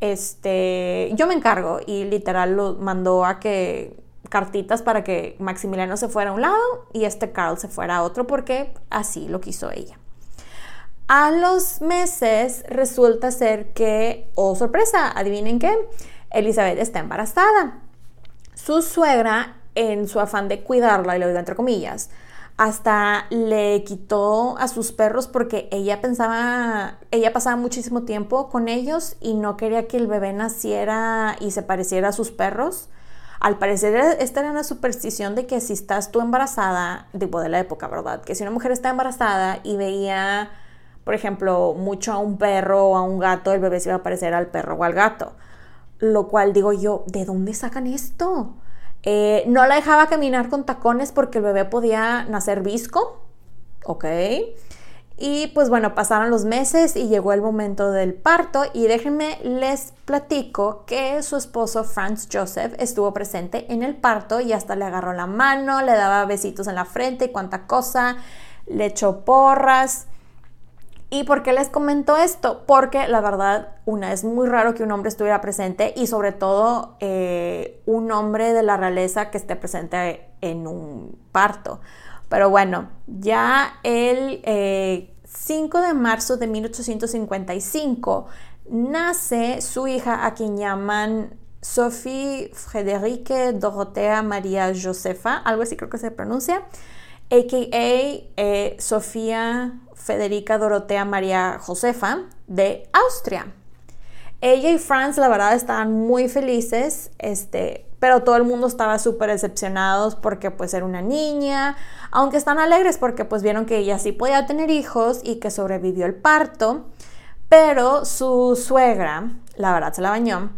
Este, yo me encargo y literal lo mandó a que cartitas para que Maximiliano se fuera a un lado y este Carl se fuera a otro porque así lo quiso ella. A los meses resulta ser que, oh sorpresa, adivinen qué, Elizabeth está embarazada. Su suegra, en su afán de cuidarla, y lo digo entre comillas, hasta le quitó a sus perros porque ella pensaba, ella pasaba muchísimo tiempo con ellos y no quería que el bebé naciera y se pareciera a sus perros. Al parecer esta era una superstición de que si estás tú embarazada, tipo de la época, ¿verdad? Que si una mujer está embarazada y veía por ejemplo, mucho a un perro o a un gato, el bebé se iba a parecer al perro o al gato. Lo cual digo yo, ¿de dónde sacan esto? Eh, no la dejaba caminar con tacones porque el bebé podía nacer visco. Ok. Y pues bueno, pasaron los meses y llegó el momento del parto y déjenme les platico que su esposo Franz Joseph estuvo presente en el parto y hasta le agarró la mano, le daba besitos en la frente y cuánta cosa, le echó porras. ¿Y por qué les comento esto? Porque la verdad, una, es muy raro que un hombre estuviera presente y sobre todo eh, un hombre de la realeza que esté presente en un parto. Pero bueno, ya el 5 eh, de marzo de 1855 nace su hija a quien llaman Sophie Frederique Dorothea María Josefa, algo así creo que se pronuncia a.k.a. Eh, Sofía Federica Dorotea María Josefa de Austria. Ella y Franz, la verdad, estaban muy felices, este, pero todo el mundo estaba súper decepcionados porque pues era una niña, aunque están alegres porque pues vieron que ella sí podía tener hijos y que sobrevivió el parto, pero su suegra, la verdad, se la bañó.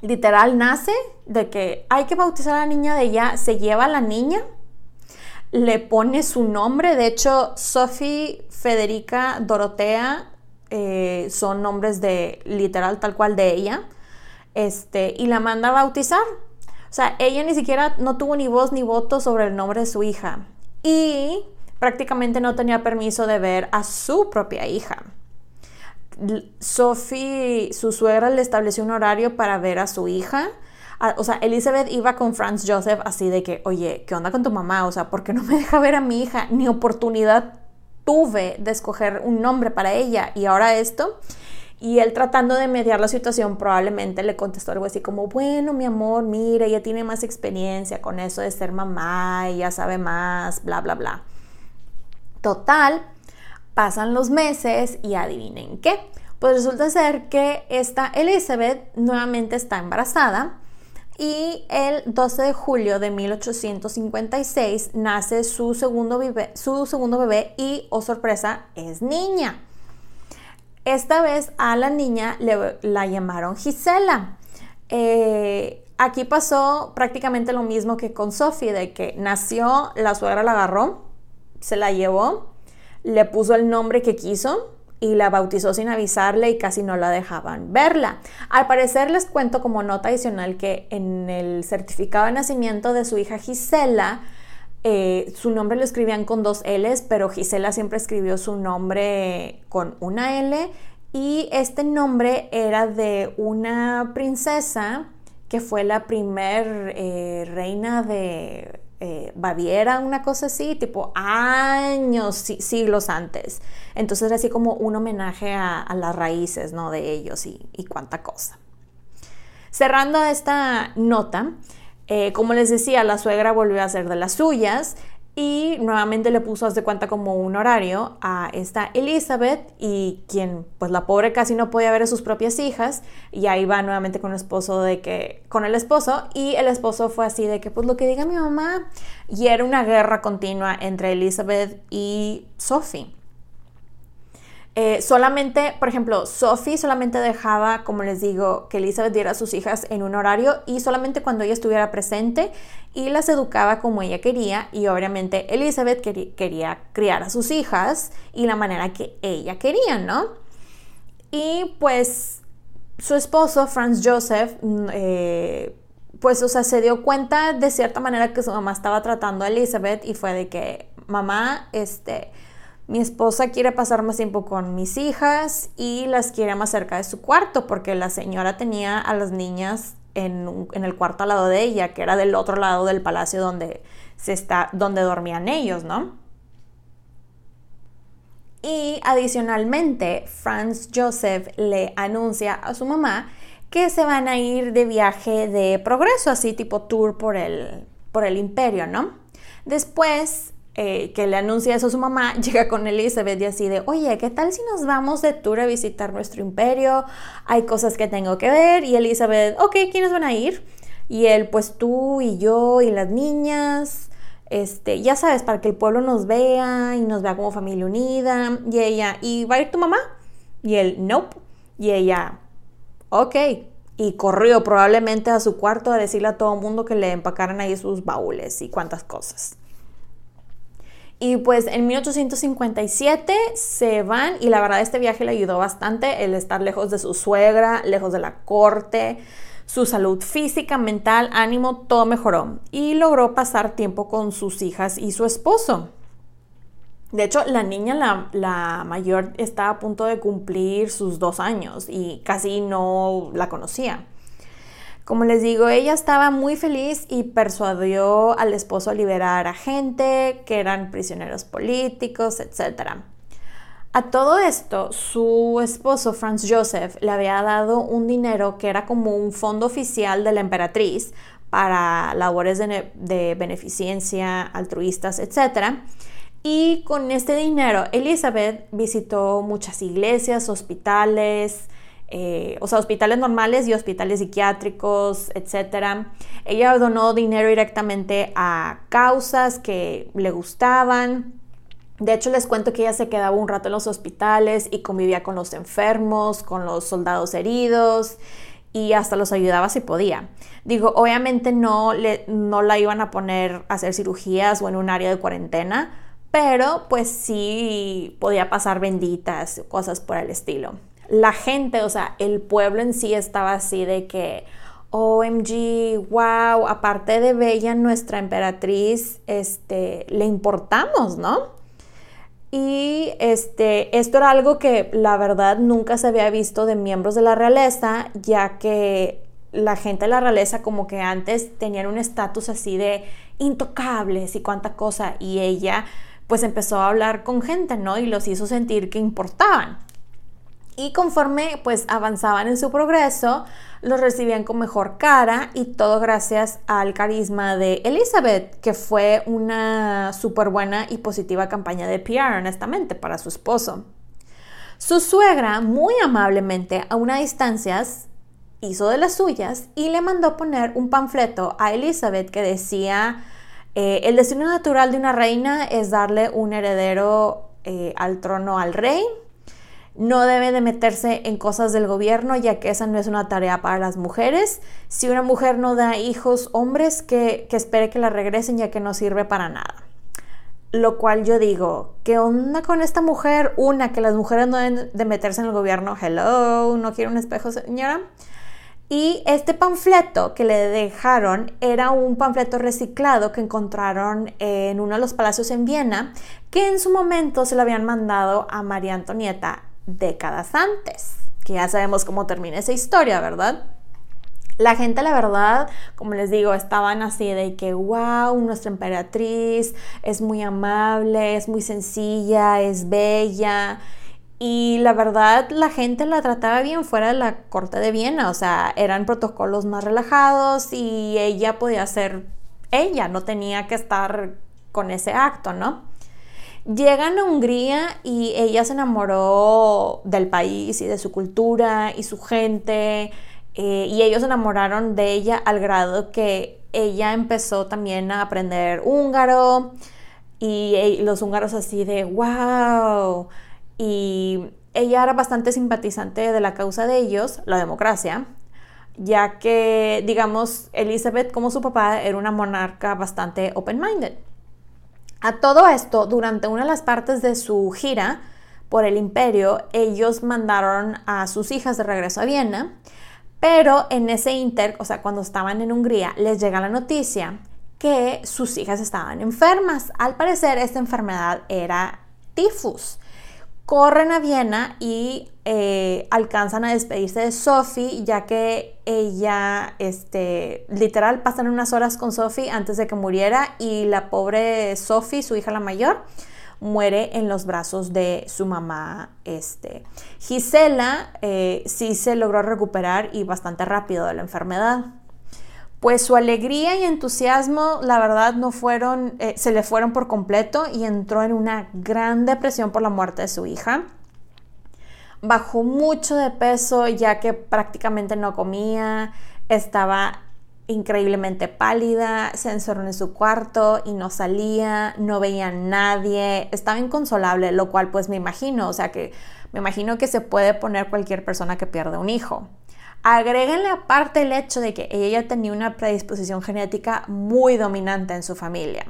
Literal nace de que hay que bautizar a la niña de ella, se lleva a la niña le pone su nombre. De hecho, Sophie, Federica, Dorotea eh, son nombres de literal tal cual de ella. Este, y la manda a bautizar. O sea, ella ni siquiera no tuvo ni voz ni voto sobre el nombre de su hija. Y prácticamente no tenía permiso de ver a su propia hija. Sophie, su suegra, le estableció un horario para ver a su hija o sea, Elizabeth iba con Franz Joseph así de que, oye, ¿qué onda con tu mamá? O sea, ¿por qué no me deja ver a mi hija? Ni oportunidad tuve de escoger un nombre para ella y ahora esto. Y él tratando de mediar la situación probablemente le contestó algo así como, bueno, mi amor, mira, ella tiene más experiencia con eso de ser mamá, ella sabe más, bla, bla, bla. Total, pasan los meses y adivinen qué. Pues resulta ser que esta Elizabeth nuevamente está embarazada y el 12 de julio de 1856 nace su segundo, bebé, su segundo bebé y, oh sorpresa, es niña. Esta vez a la niña le, la llamaron Gisela. Eh, aquí pasó prácticamente lo mismo que con Sophie, de que nació, la suegra la agarró, se la llevó, le puso el nombre que quiso y la bautizó sin avisarle y casi no la dejaban verla. Al parecer les cuento como nota adicional que en el certificado de nacimiento de su hija Gisela, eh, su nombre lo escribían con dos L's, pero Gisela siempre escribió su nombre con una L y este nombre era de una princesa que fue la primer eh, reina de eh, Baviera, una cosa así, tipo años, siglos antes. Entonces era así como un homenaje a, las raíces, ¿no? De ellos y, cuánta cosa. Cerrando esta nota, eh, como les decía, la suegra volvió a hacer de las suyas y nuevamente le puso, haz de cuenta, como un horario a esta Elizabeth y quien, pues la pobre casi no podía ver a sus propias hijas. Y ahí va nuevamente con el esposo de que, con el esposo. Y el esposo fue así de que, pues lo que diga mi mamá. Y era una guerra continua entre Elizabeth y Sophie. Eh, solamente, por ejemplo, Sophie solamente dejaba, como les digo, que Elizabeth diera a sus hijas en un horario y solamente cuando ella estuviera presente y las educaba como ella quería y obviamente Elizabeth quería criar a sus hijas y la manera que ella quería, ¿no? Y pues su esposo, Franz Joseph, mm, eh, pues, o sea, se dio cuenta de cierta manera que su mamá estaba tratando a Elizabeth y fue de que, mamá, este mi esposa quiere pasar más tiempo con mis hijas y las quiere más cerca de su cuarto porque la señora tenía a las niñas en, el cuarto al lado de ella, que era del otro lado del palacio donde, se está, donde dormían ellos, ¿no? Y adicionalmente, Franz Joseph le anuncia a su mamá que se van a ir de viaje de progreso, así tipo tour por el, por el imperio, ¿no? Después eh, que le anuncia eso a su mamá, <laughs> llega con Elizabeth y así de, oye, ¿qué tal si nos vamos de tour a visitar nuestro imperio? Hay cosas que tengo que ver. Y Elizabeth, ok, ¿quiénes van a ir? Y él, pues tú y yo y las niñas. Este, ya sabes, para que el pueblo nos vea y nos vea como familia unida. Y ella, ¿y va a ir tu mamá? Y él, nope. Y ella, ok. Y corrió probablemente a su cuarto a decirle a todo el mundo que le empacaran ahí sus baúles y cuántas cosas. Y pues en 1857 se van y la verdad este viaje le ayudó bastante el estar lejos de su suegra, lejos de la corte, su salud física, mental, ánimo, todo mejoró y logró pasar tiempo con sus hijas y su esposo. De hecho, la niña, la, la mayor, está a punto de cumplir sus dos años y casi no la conocía. Como les digo, ella estaba muy feliz y persuadió al esposo a liberar a gente que eran prisioneros políticos, etc. A todo esto, su esposo Franz Joseph le había dado un dinero que era como un fondo oficial de la emperatriz para labores de, beneficencia, altruistas, etc. Y con este dinero, Elizabeth visitó muchas iglesias, hospitales, eh, o sea, hospitales normales y hospitales psiquiátricos, etc. Ella donó dinero directamente a causas que le gustaban. De hecho, les cuento que ella se quedaba un rato en los hospitales y convivía con los enfermos, con los soldados heridos y hasta los ayudaba si podía. Digo, obviamente no, le, no la iban a poner a hacer cirugías o en un área de cuarentena, pero pues sí podía pasar benditas, cosas por el estilo la gente, o sea, el pueblo en sí estaba así de que, OMG, wow, aparte de bella nuestra emperatriz, este, le importamos, ¿no? Y este, esto era algo que la verdad nunca se había visto de miembros de la realeza, ya que la gente de la realeza como que antes tenían un estatus así de intocables y cuánta cosa, y ella pues empezó a hablar con gente, ¿no? Y los hizo sentir que importaban. Y conforme pues avanzaban en su progreso, los recibían con mejor cara y todo gracias al carisma de Elizabeth, que fue una súper buena y positiva campaña de PR, honestamente, para su esposo. Su suegra, muy amablemente, a una distancia, hizo de las suyas y le mandó poner un panfleto a Elizabeth que decía, eh, el destino natural de una reina es darle un heredero eh, al trono al rey no debe de meterse en cosas del gobierno, ya que esa no es una tarea para las mujeres. Si una mujer no da hijos hombres, que, espere que la regresen, ya que no sirve para nada. Lo cual yo digo, ¿qué onda con esta mujer? Una, que las mujeres no deben de meterse en el gobierno. Hello, no quiero un espejo, señora. Y este panfleto que le dejaron era un panfleto reciclado que encontraron en uno de los palacios en Viena, que en su momento se lo habían mandado a María Antonieta décadas antes, que ya sabemos cómo termina esa historia, ¿verdad? La gente, la verdad, como les digo, estaban así de que, wow, nuestra emperatriz es muy amable, es muy sencilla, es bella. Y la verdad, la gente la trataba bien fuera de la corte de Viena, o sea, eran protocolos más relajados y ella podía ser ella, no tenía que estar con ese acto, ¿no? Llegan a Hungría y ella se enamoró del país y de su cultura y su gente eh, y ellos se enamoraron de ella al grado que ella empezó también a aprender húngaro y eh, los húngaros así de wow. Y ella era bastante simpatizante de la causa de ellos, la democracia, ya que, digamos, Elizabeth, como su papá, era una monarca bastante open-minded. A todo esto, durante una de las partes de su gira por el imperio, ellos mandaron a sus hijas de regreso a Viena pero en ese inter, o sea, cuando estaban en Hungría, les llega la noticia que sus hijas estaban enfermas. Al parecer, esta enfermedad era tifus. Corren a Viena y eh, alcanzan a despedirse de Sophie, ya que ella, este, literal, pasan unas horas con Sophie antes de que muriera y la pobre Sophie, su hija la mayor, muere en los brazos de su mamá. Este. Gisela eh, sí se logró recuperar y bastante rápido de la enfermedad. Pues su alegría y entusiasmo, la verdad, no fueron, eh, se le fueron por completo y entró en una gran depresión por la muerte de su hija. Bajó mucho de peso ya que prácticamente no comía, estaba increíblemente pálida, se encerró en su cuarto y no salía, no veía a nadie, estaba inconsolable, lo cual pues me imagino, o sea que me imagino que se puede poner cualquier persona que pierde un hijo. Agréguenle aparte el hecho de que ella tenía una predisposición genética muy dominante en su familia.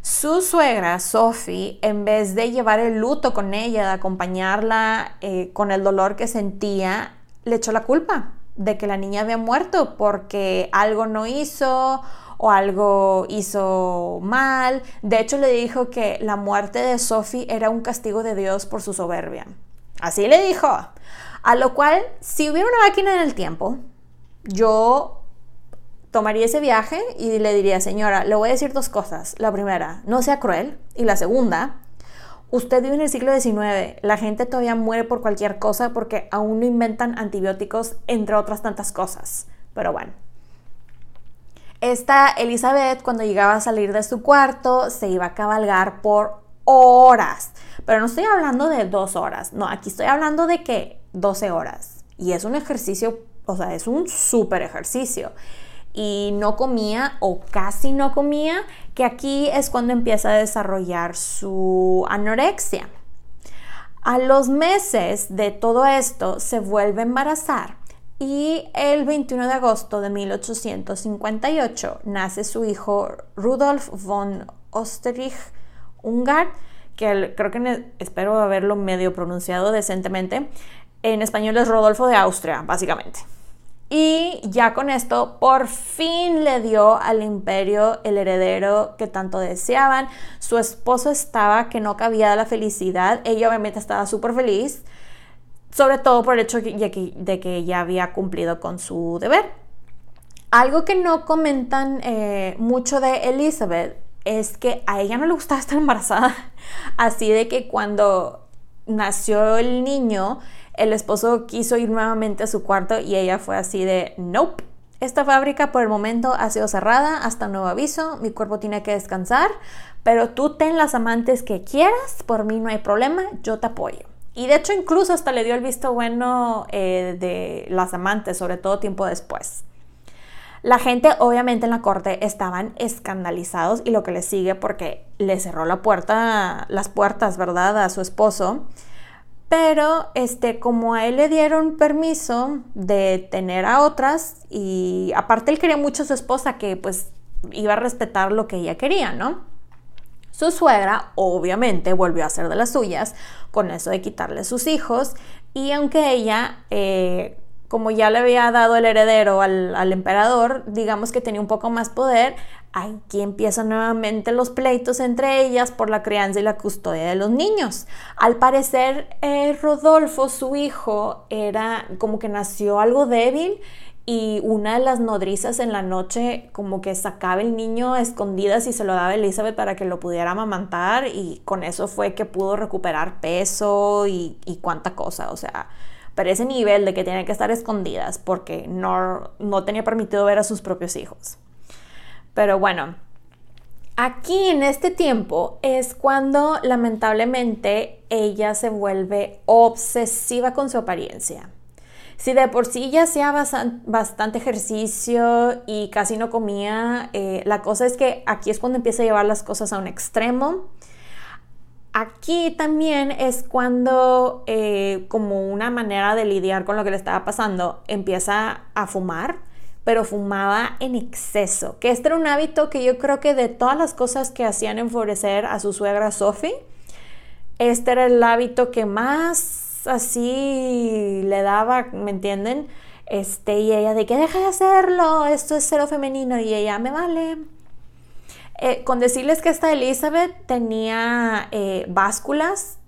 Su suegra, Sophie, en vez de llevar el luto con ella, de acompañarla eh, con el dolor que sentía, le echó la culpa de que la niña había muerto porque algo no hizo o algo hizo mal. De hecho, le dijo que la muerte de Sophie era un castigo de Dios por su soberbia. Así le dijo. A lo cual, si hubiera una máquina en el tiempo, yo tomaría ese viaje y le diría, señora, le voy a decir dos cosas. La primera, no sea cruel. Y la segunda, Usted vive en el siglo XIX, la gente todavía muere por cualquier cosa porque aún no inventan antibióticos, entre otras tantas cosas. Pero bueno. Esta Elizabeth, cuando llegaba a salir de su cuarto, se iba a cabalgar por horas. Pero no estoy hablando de dos horas, no, aquí estoy hablando de que 12 horas. Y es un ejercicio, o sea, es un súper ejercicio y no comía o casi no comía, que aquí es cuando empieza a desarrollar su anorexia. A los meses de todo esto se vuelve a embarazar y el 21 de agosto de 1858 nace su hijo Rudolf von Osterich-Ungar, que creo que espero haberlo medio pronunciado decentemente. En español es Rodolfo de Austria, básicamente. Y ya con esto por fin le dio al imperio el heredero que tanto deseaban. Su esposo estaba que no cabía la felicidad. Ella obviamente estaba súper feliz, sobre todo por el hecho de que, ya había cumplido con su deber. Algo que no comentan eh, mucho de Elizabeth es que a ella no le gustaba estar embarazada. <laughs> Así de que cuando nació el niño, el esposo quiso ir nuevamente a su cuarto y ella fue así de, nope. Esta fábrica por el momento ha sido cerrada hasta nuevo aviso, mi cuerpo tiene que descansar, pero tú ten las amantes que quieras, por mí no hay problema, yo te apoyo. Y de hecho incluso hasta le dio el visto bueno eh, de las amantes, sobre todo tiempo después. La gente obviamente en la corte estaban escandalizados y lo que le sigue porque le cerró la puerta, las puertas, ¿verdad? A su esposo pero este, como a él le dieron permiso de tener a otras y aparte él quería mucho a su esposa que pues iba a respetar lo que ella quería, ¿no? Su suegra obviamente volvió a hacer de las suyas con eso de quitarle sus hijos y aunque ella, eh, como ya le había dado el heredero al, al emperador, digamos que tenía un poco más poder, Aquí empiezan nuevamente los pleitos entre ellas por la crianza y la custodia de los niños. Al parecer, eh, Rodolfo, su hijo, era como que nació algo débil y una de las nodrizas en la noche como que sacaba el niño a escondidas y se lo daba a Elizabeth para que lo pudiera amamantar y con eso fue que pudo recuperar peso y, cuánta cosa, o sea, pero ese nivel de que tenía que estar escondidas porque no, no tenía permitido ver a sus propios hijos. Pero bueno, aquí en este tiempo es cuando lamentablemente ella se vuelve obsesiva con su apariencia. Si de por sí ya hacía bastante ejercicio y casi no comía, eh, la cosa es que aquí es cuando empieza a llevar las cosas a un extremo. Aquí también es cuando, eh, como una manera de lidiar con lo que le estaba pasando, empieza a fumar, pero fumaba en exceso, que este era un hábito que yo creo que de todas las cosas que hacían enfurecer a su suegra Sophie, este era el hábito que más así le daba, ¿me entienden? Este, y ella de que deja de hacerlo, esto es cero femenino, y ella me vale. Eh, con decirles que esta Elizabeth tenía eh, básculas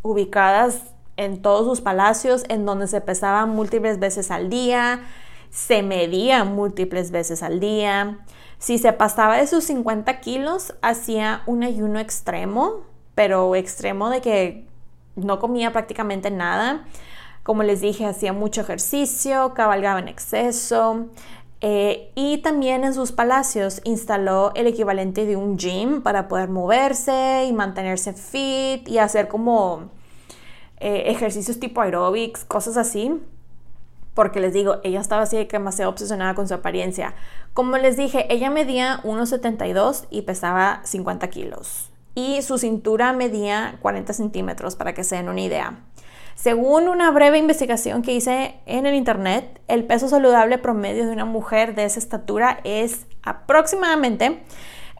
ubicadas en todos sus palacios, en donde se pesaba múltiples veces al día, se medía múltiples veces al día. Si se pasaba de sus 50 kilos, hacía un ayuno extremo, pero extremo de que no comía prácticamente nada. Como les dije, hacía mucho ejercicio, cabalgaba en exceso. Eh, y también en sus palacios instaló el equivalente de un gym para poder moverse y mantenerse fit y hacer como eh, ejercicios tipo aerobics, cosas así. Porque les digo, ella estaba así demasiado obsesionada con su apariencia. Como les dije, ella medía 1,72 y pesaba 50 kilos y su cintura medía 40 centímetros, para que se den una idea. Según una breve investigación que hice en el internet, el peso saludable promedio de una mujer de esa estatura es aproximadamente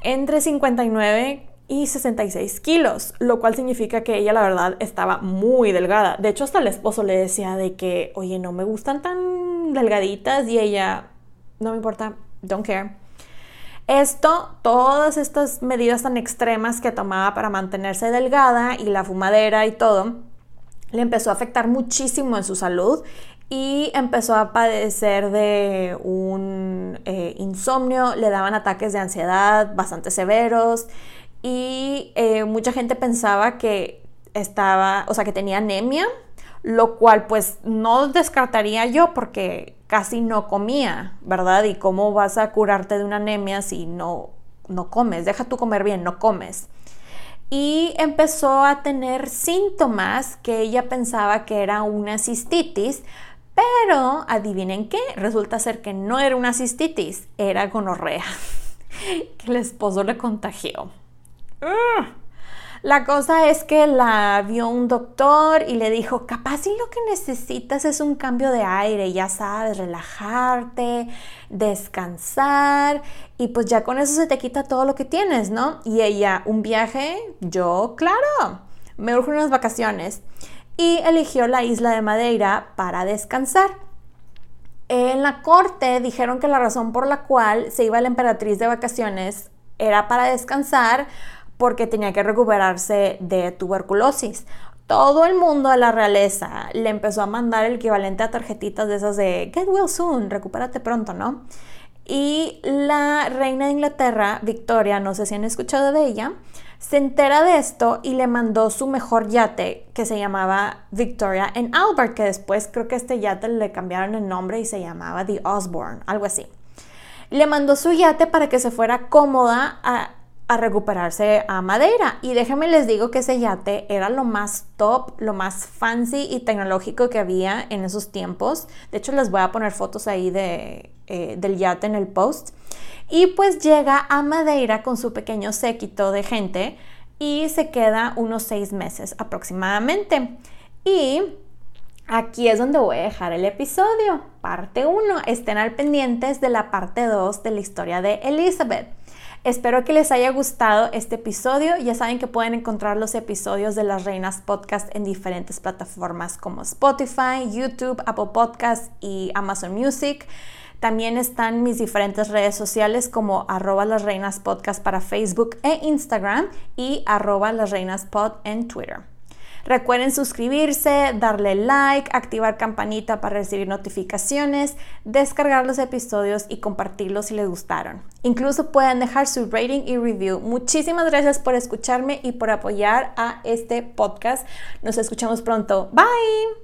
entre 59 y 66 kilos, lo cual significa que ella la verdad estaba muy delgada. De hecho, hasta el esposo le decía de que, oye, no me gustan tan delgaditas y ella, no me importa, don't care. Esto, todas estas medidas tan extremas que tomaba para mantenerse delgada y la fumadera y todo, le empezó a afectar muchísimo en su salud y empezó a padecer de un eh, insomnio, le daban ataques de ansiedad bastante severos y eh, mucha gente pensaba que estaba, o sea, que tenía anemia, lo cual pues no descartaría yo porque casi no comía, ¿verdad? ¿Y cómo vas a curarte de una anemia si no, no comes? Deja tú comer bien, no comes. Y empezó a tener síntomas que ella pensaba que era una cistitis, pero adivinen qué, resulta ser que no era una cistitis, era gonorrea, <laughs> que el esposo le contagió. La cosa es que la vio un doctor y le dijo, capaz si lo que necesitas es un cambio de aire, ya sabes, relajarte, descansar y pues ya con eso se te quita todo lo que tienes, ¿no? Y ella, un viaje, yo, claro, me urgen unas vacaciones y eligió la isla de Madeira para descansar. En la corte dijeron que la razón por la cual se iba la emperatriz de vacaciones era para descansar porque tenía que recuperarse de tuberculosis. Todo el mundo de la realeza le empezó a mandar el equivalente a tarjetitas de esas de Get well soon, recupérate pronto, ¿no? Y la reina de Inglaterra, Victoria, no sé si han escuchado de ella, se entera de esto y le mandó su mejor yate que se llamaba Victoria en Albert, que después creo que este yate le cambiaron el nombre y se llamaba The Osborne, algo así. Le mandó su yate para que se fuera cómoda a, a recuperarse a Madeira. Y déjenme les digo que ese yate era lo más top, lo más fancy y tecnológico que había en esos tiempos. De hecho, les voy a poner fotos ahí de, eh, del yate en el post. Y pues llega a Madeira con su pequeño séquito de gente y se queda unos seis meses aproximadamente. Y aquí es donde voy a dejar el episodio, parte 1. Estén al pendientes de la parte 2 de la historia de Elizabeth. Espero que les haya gustado este episodio. Ya saben que pueden encontrar los episodios de Las Reinas Podcast en diferentes plataformas como Spotify, YouTube, Apple Podcast y Amazon Music. También están mis diferentes redes sociales como arroba las reinas podcast para Facebook e Instagram y arroba las reinas pod en Twitter. Recuerden suscribirse, darle like, activar campanita para recibir notificaciones, descargar los episodios y compartirlos si les gustaron. Incluso pueden dejar su rating y review. Muchísimas gracias por escucharme y por apoyar a este podcast. Nos escuchamos pronto. Bye.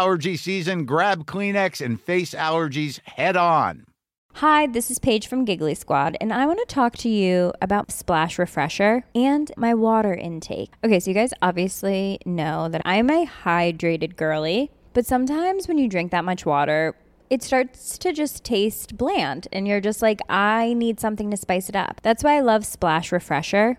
allergy season, grab Kleenex and face allergies head on. Hi, this is Paige from Giggly Squad, and I want to talk to you about Splash Refresher and my water intake. Okay, so you guys obviously know that I'm a hydrated girly, but sometimes when you drink that much water, it starts to just taste bland, and you're just like, I need something to spice it up. That's why I love Splash Refresher.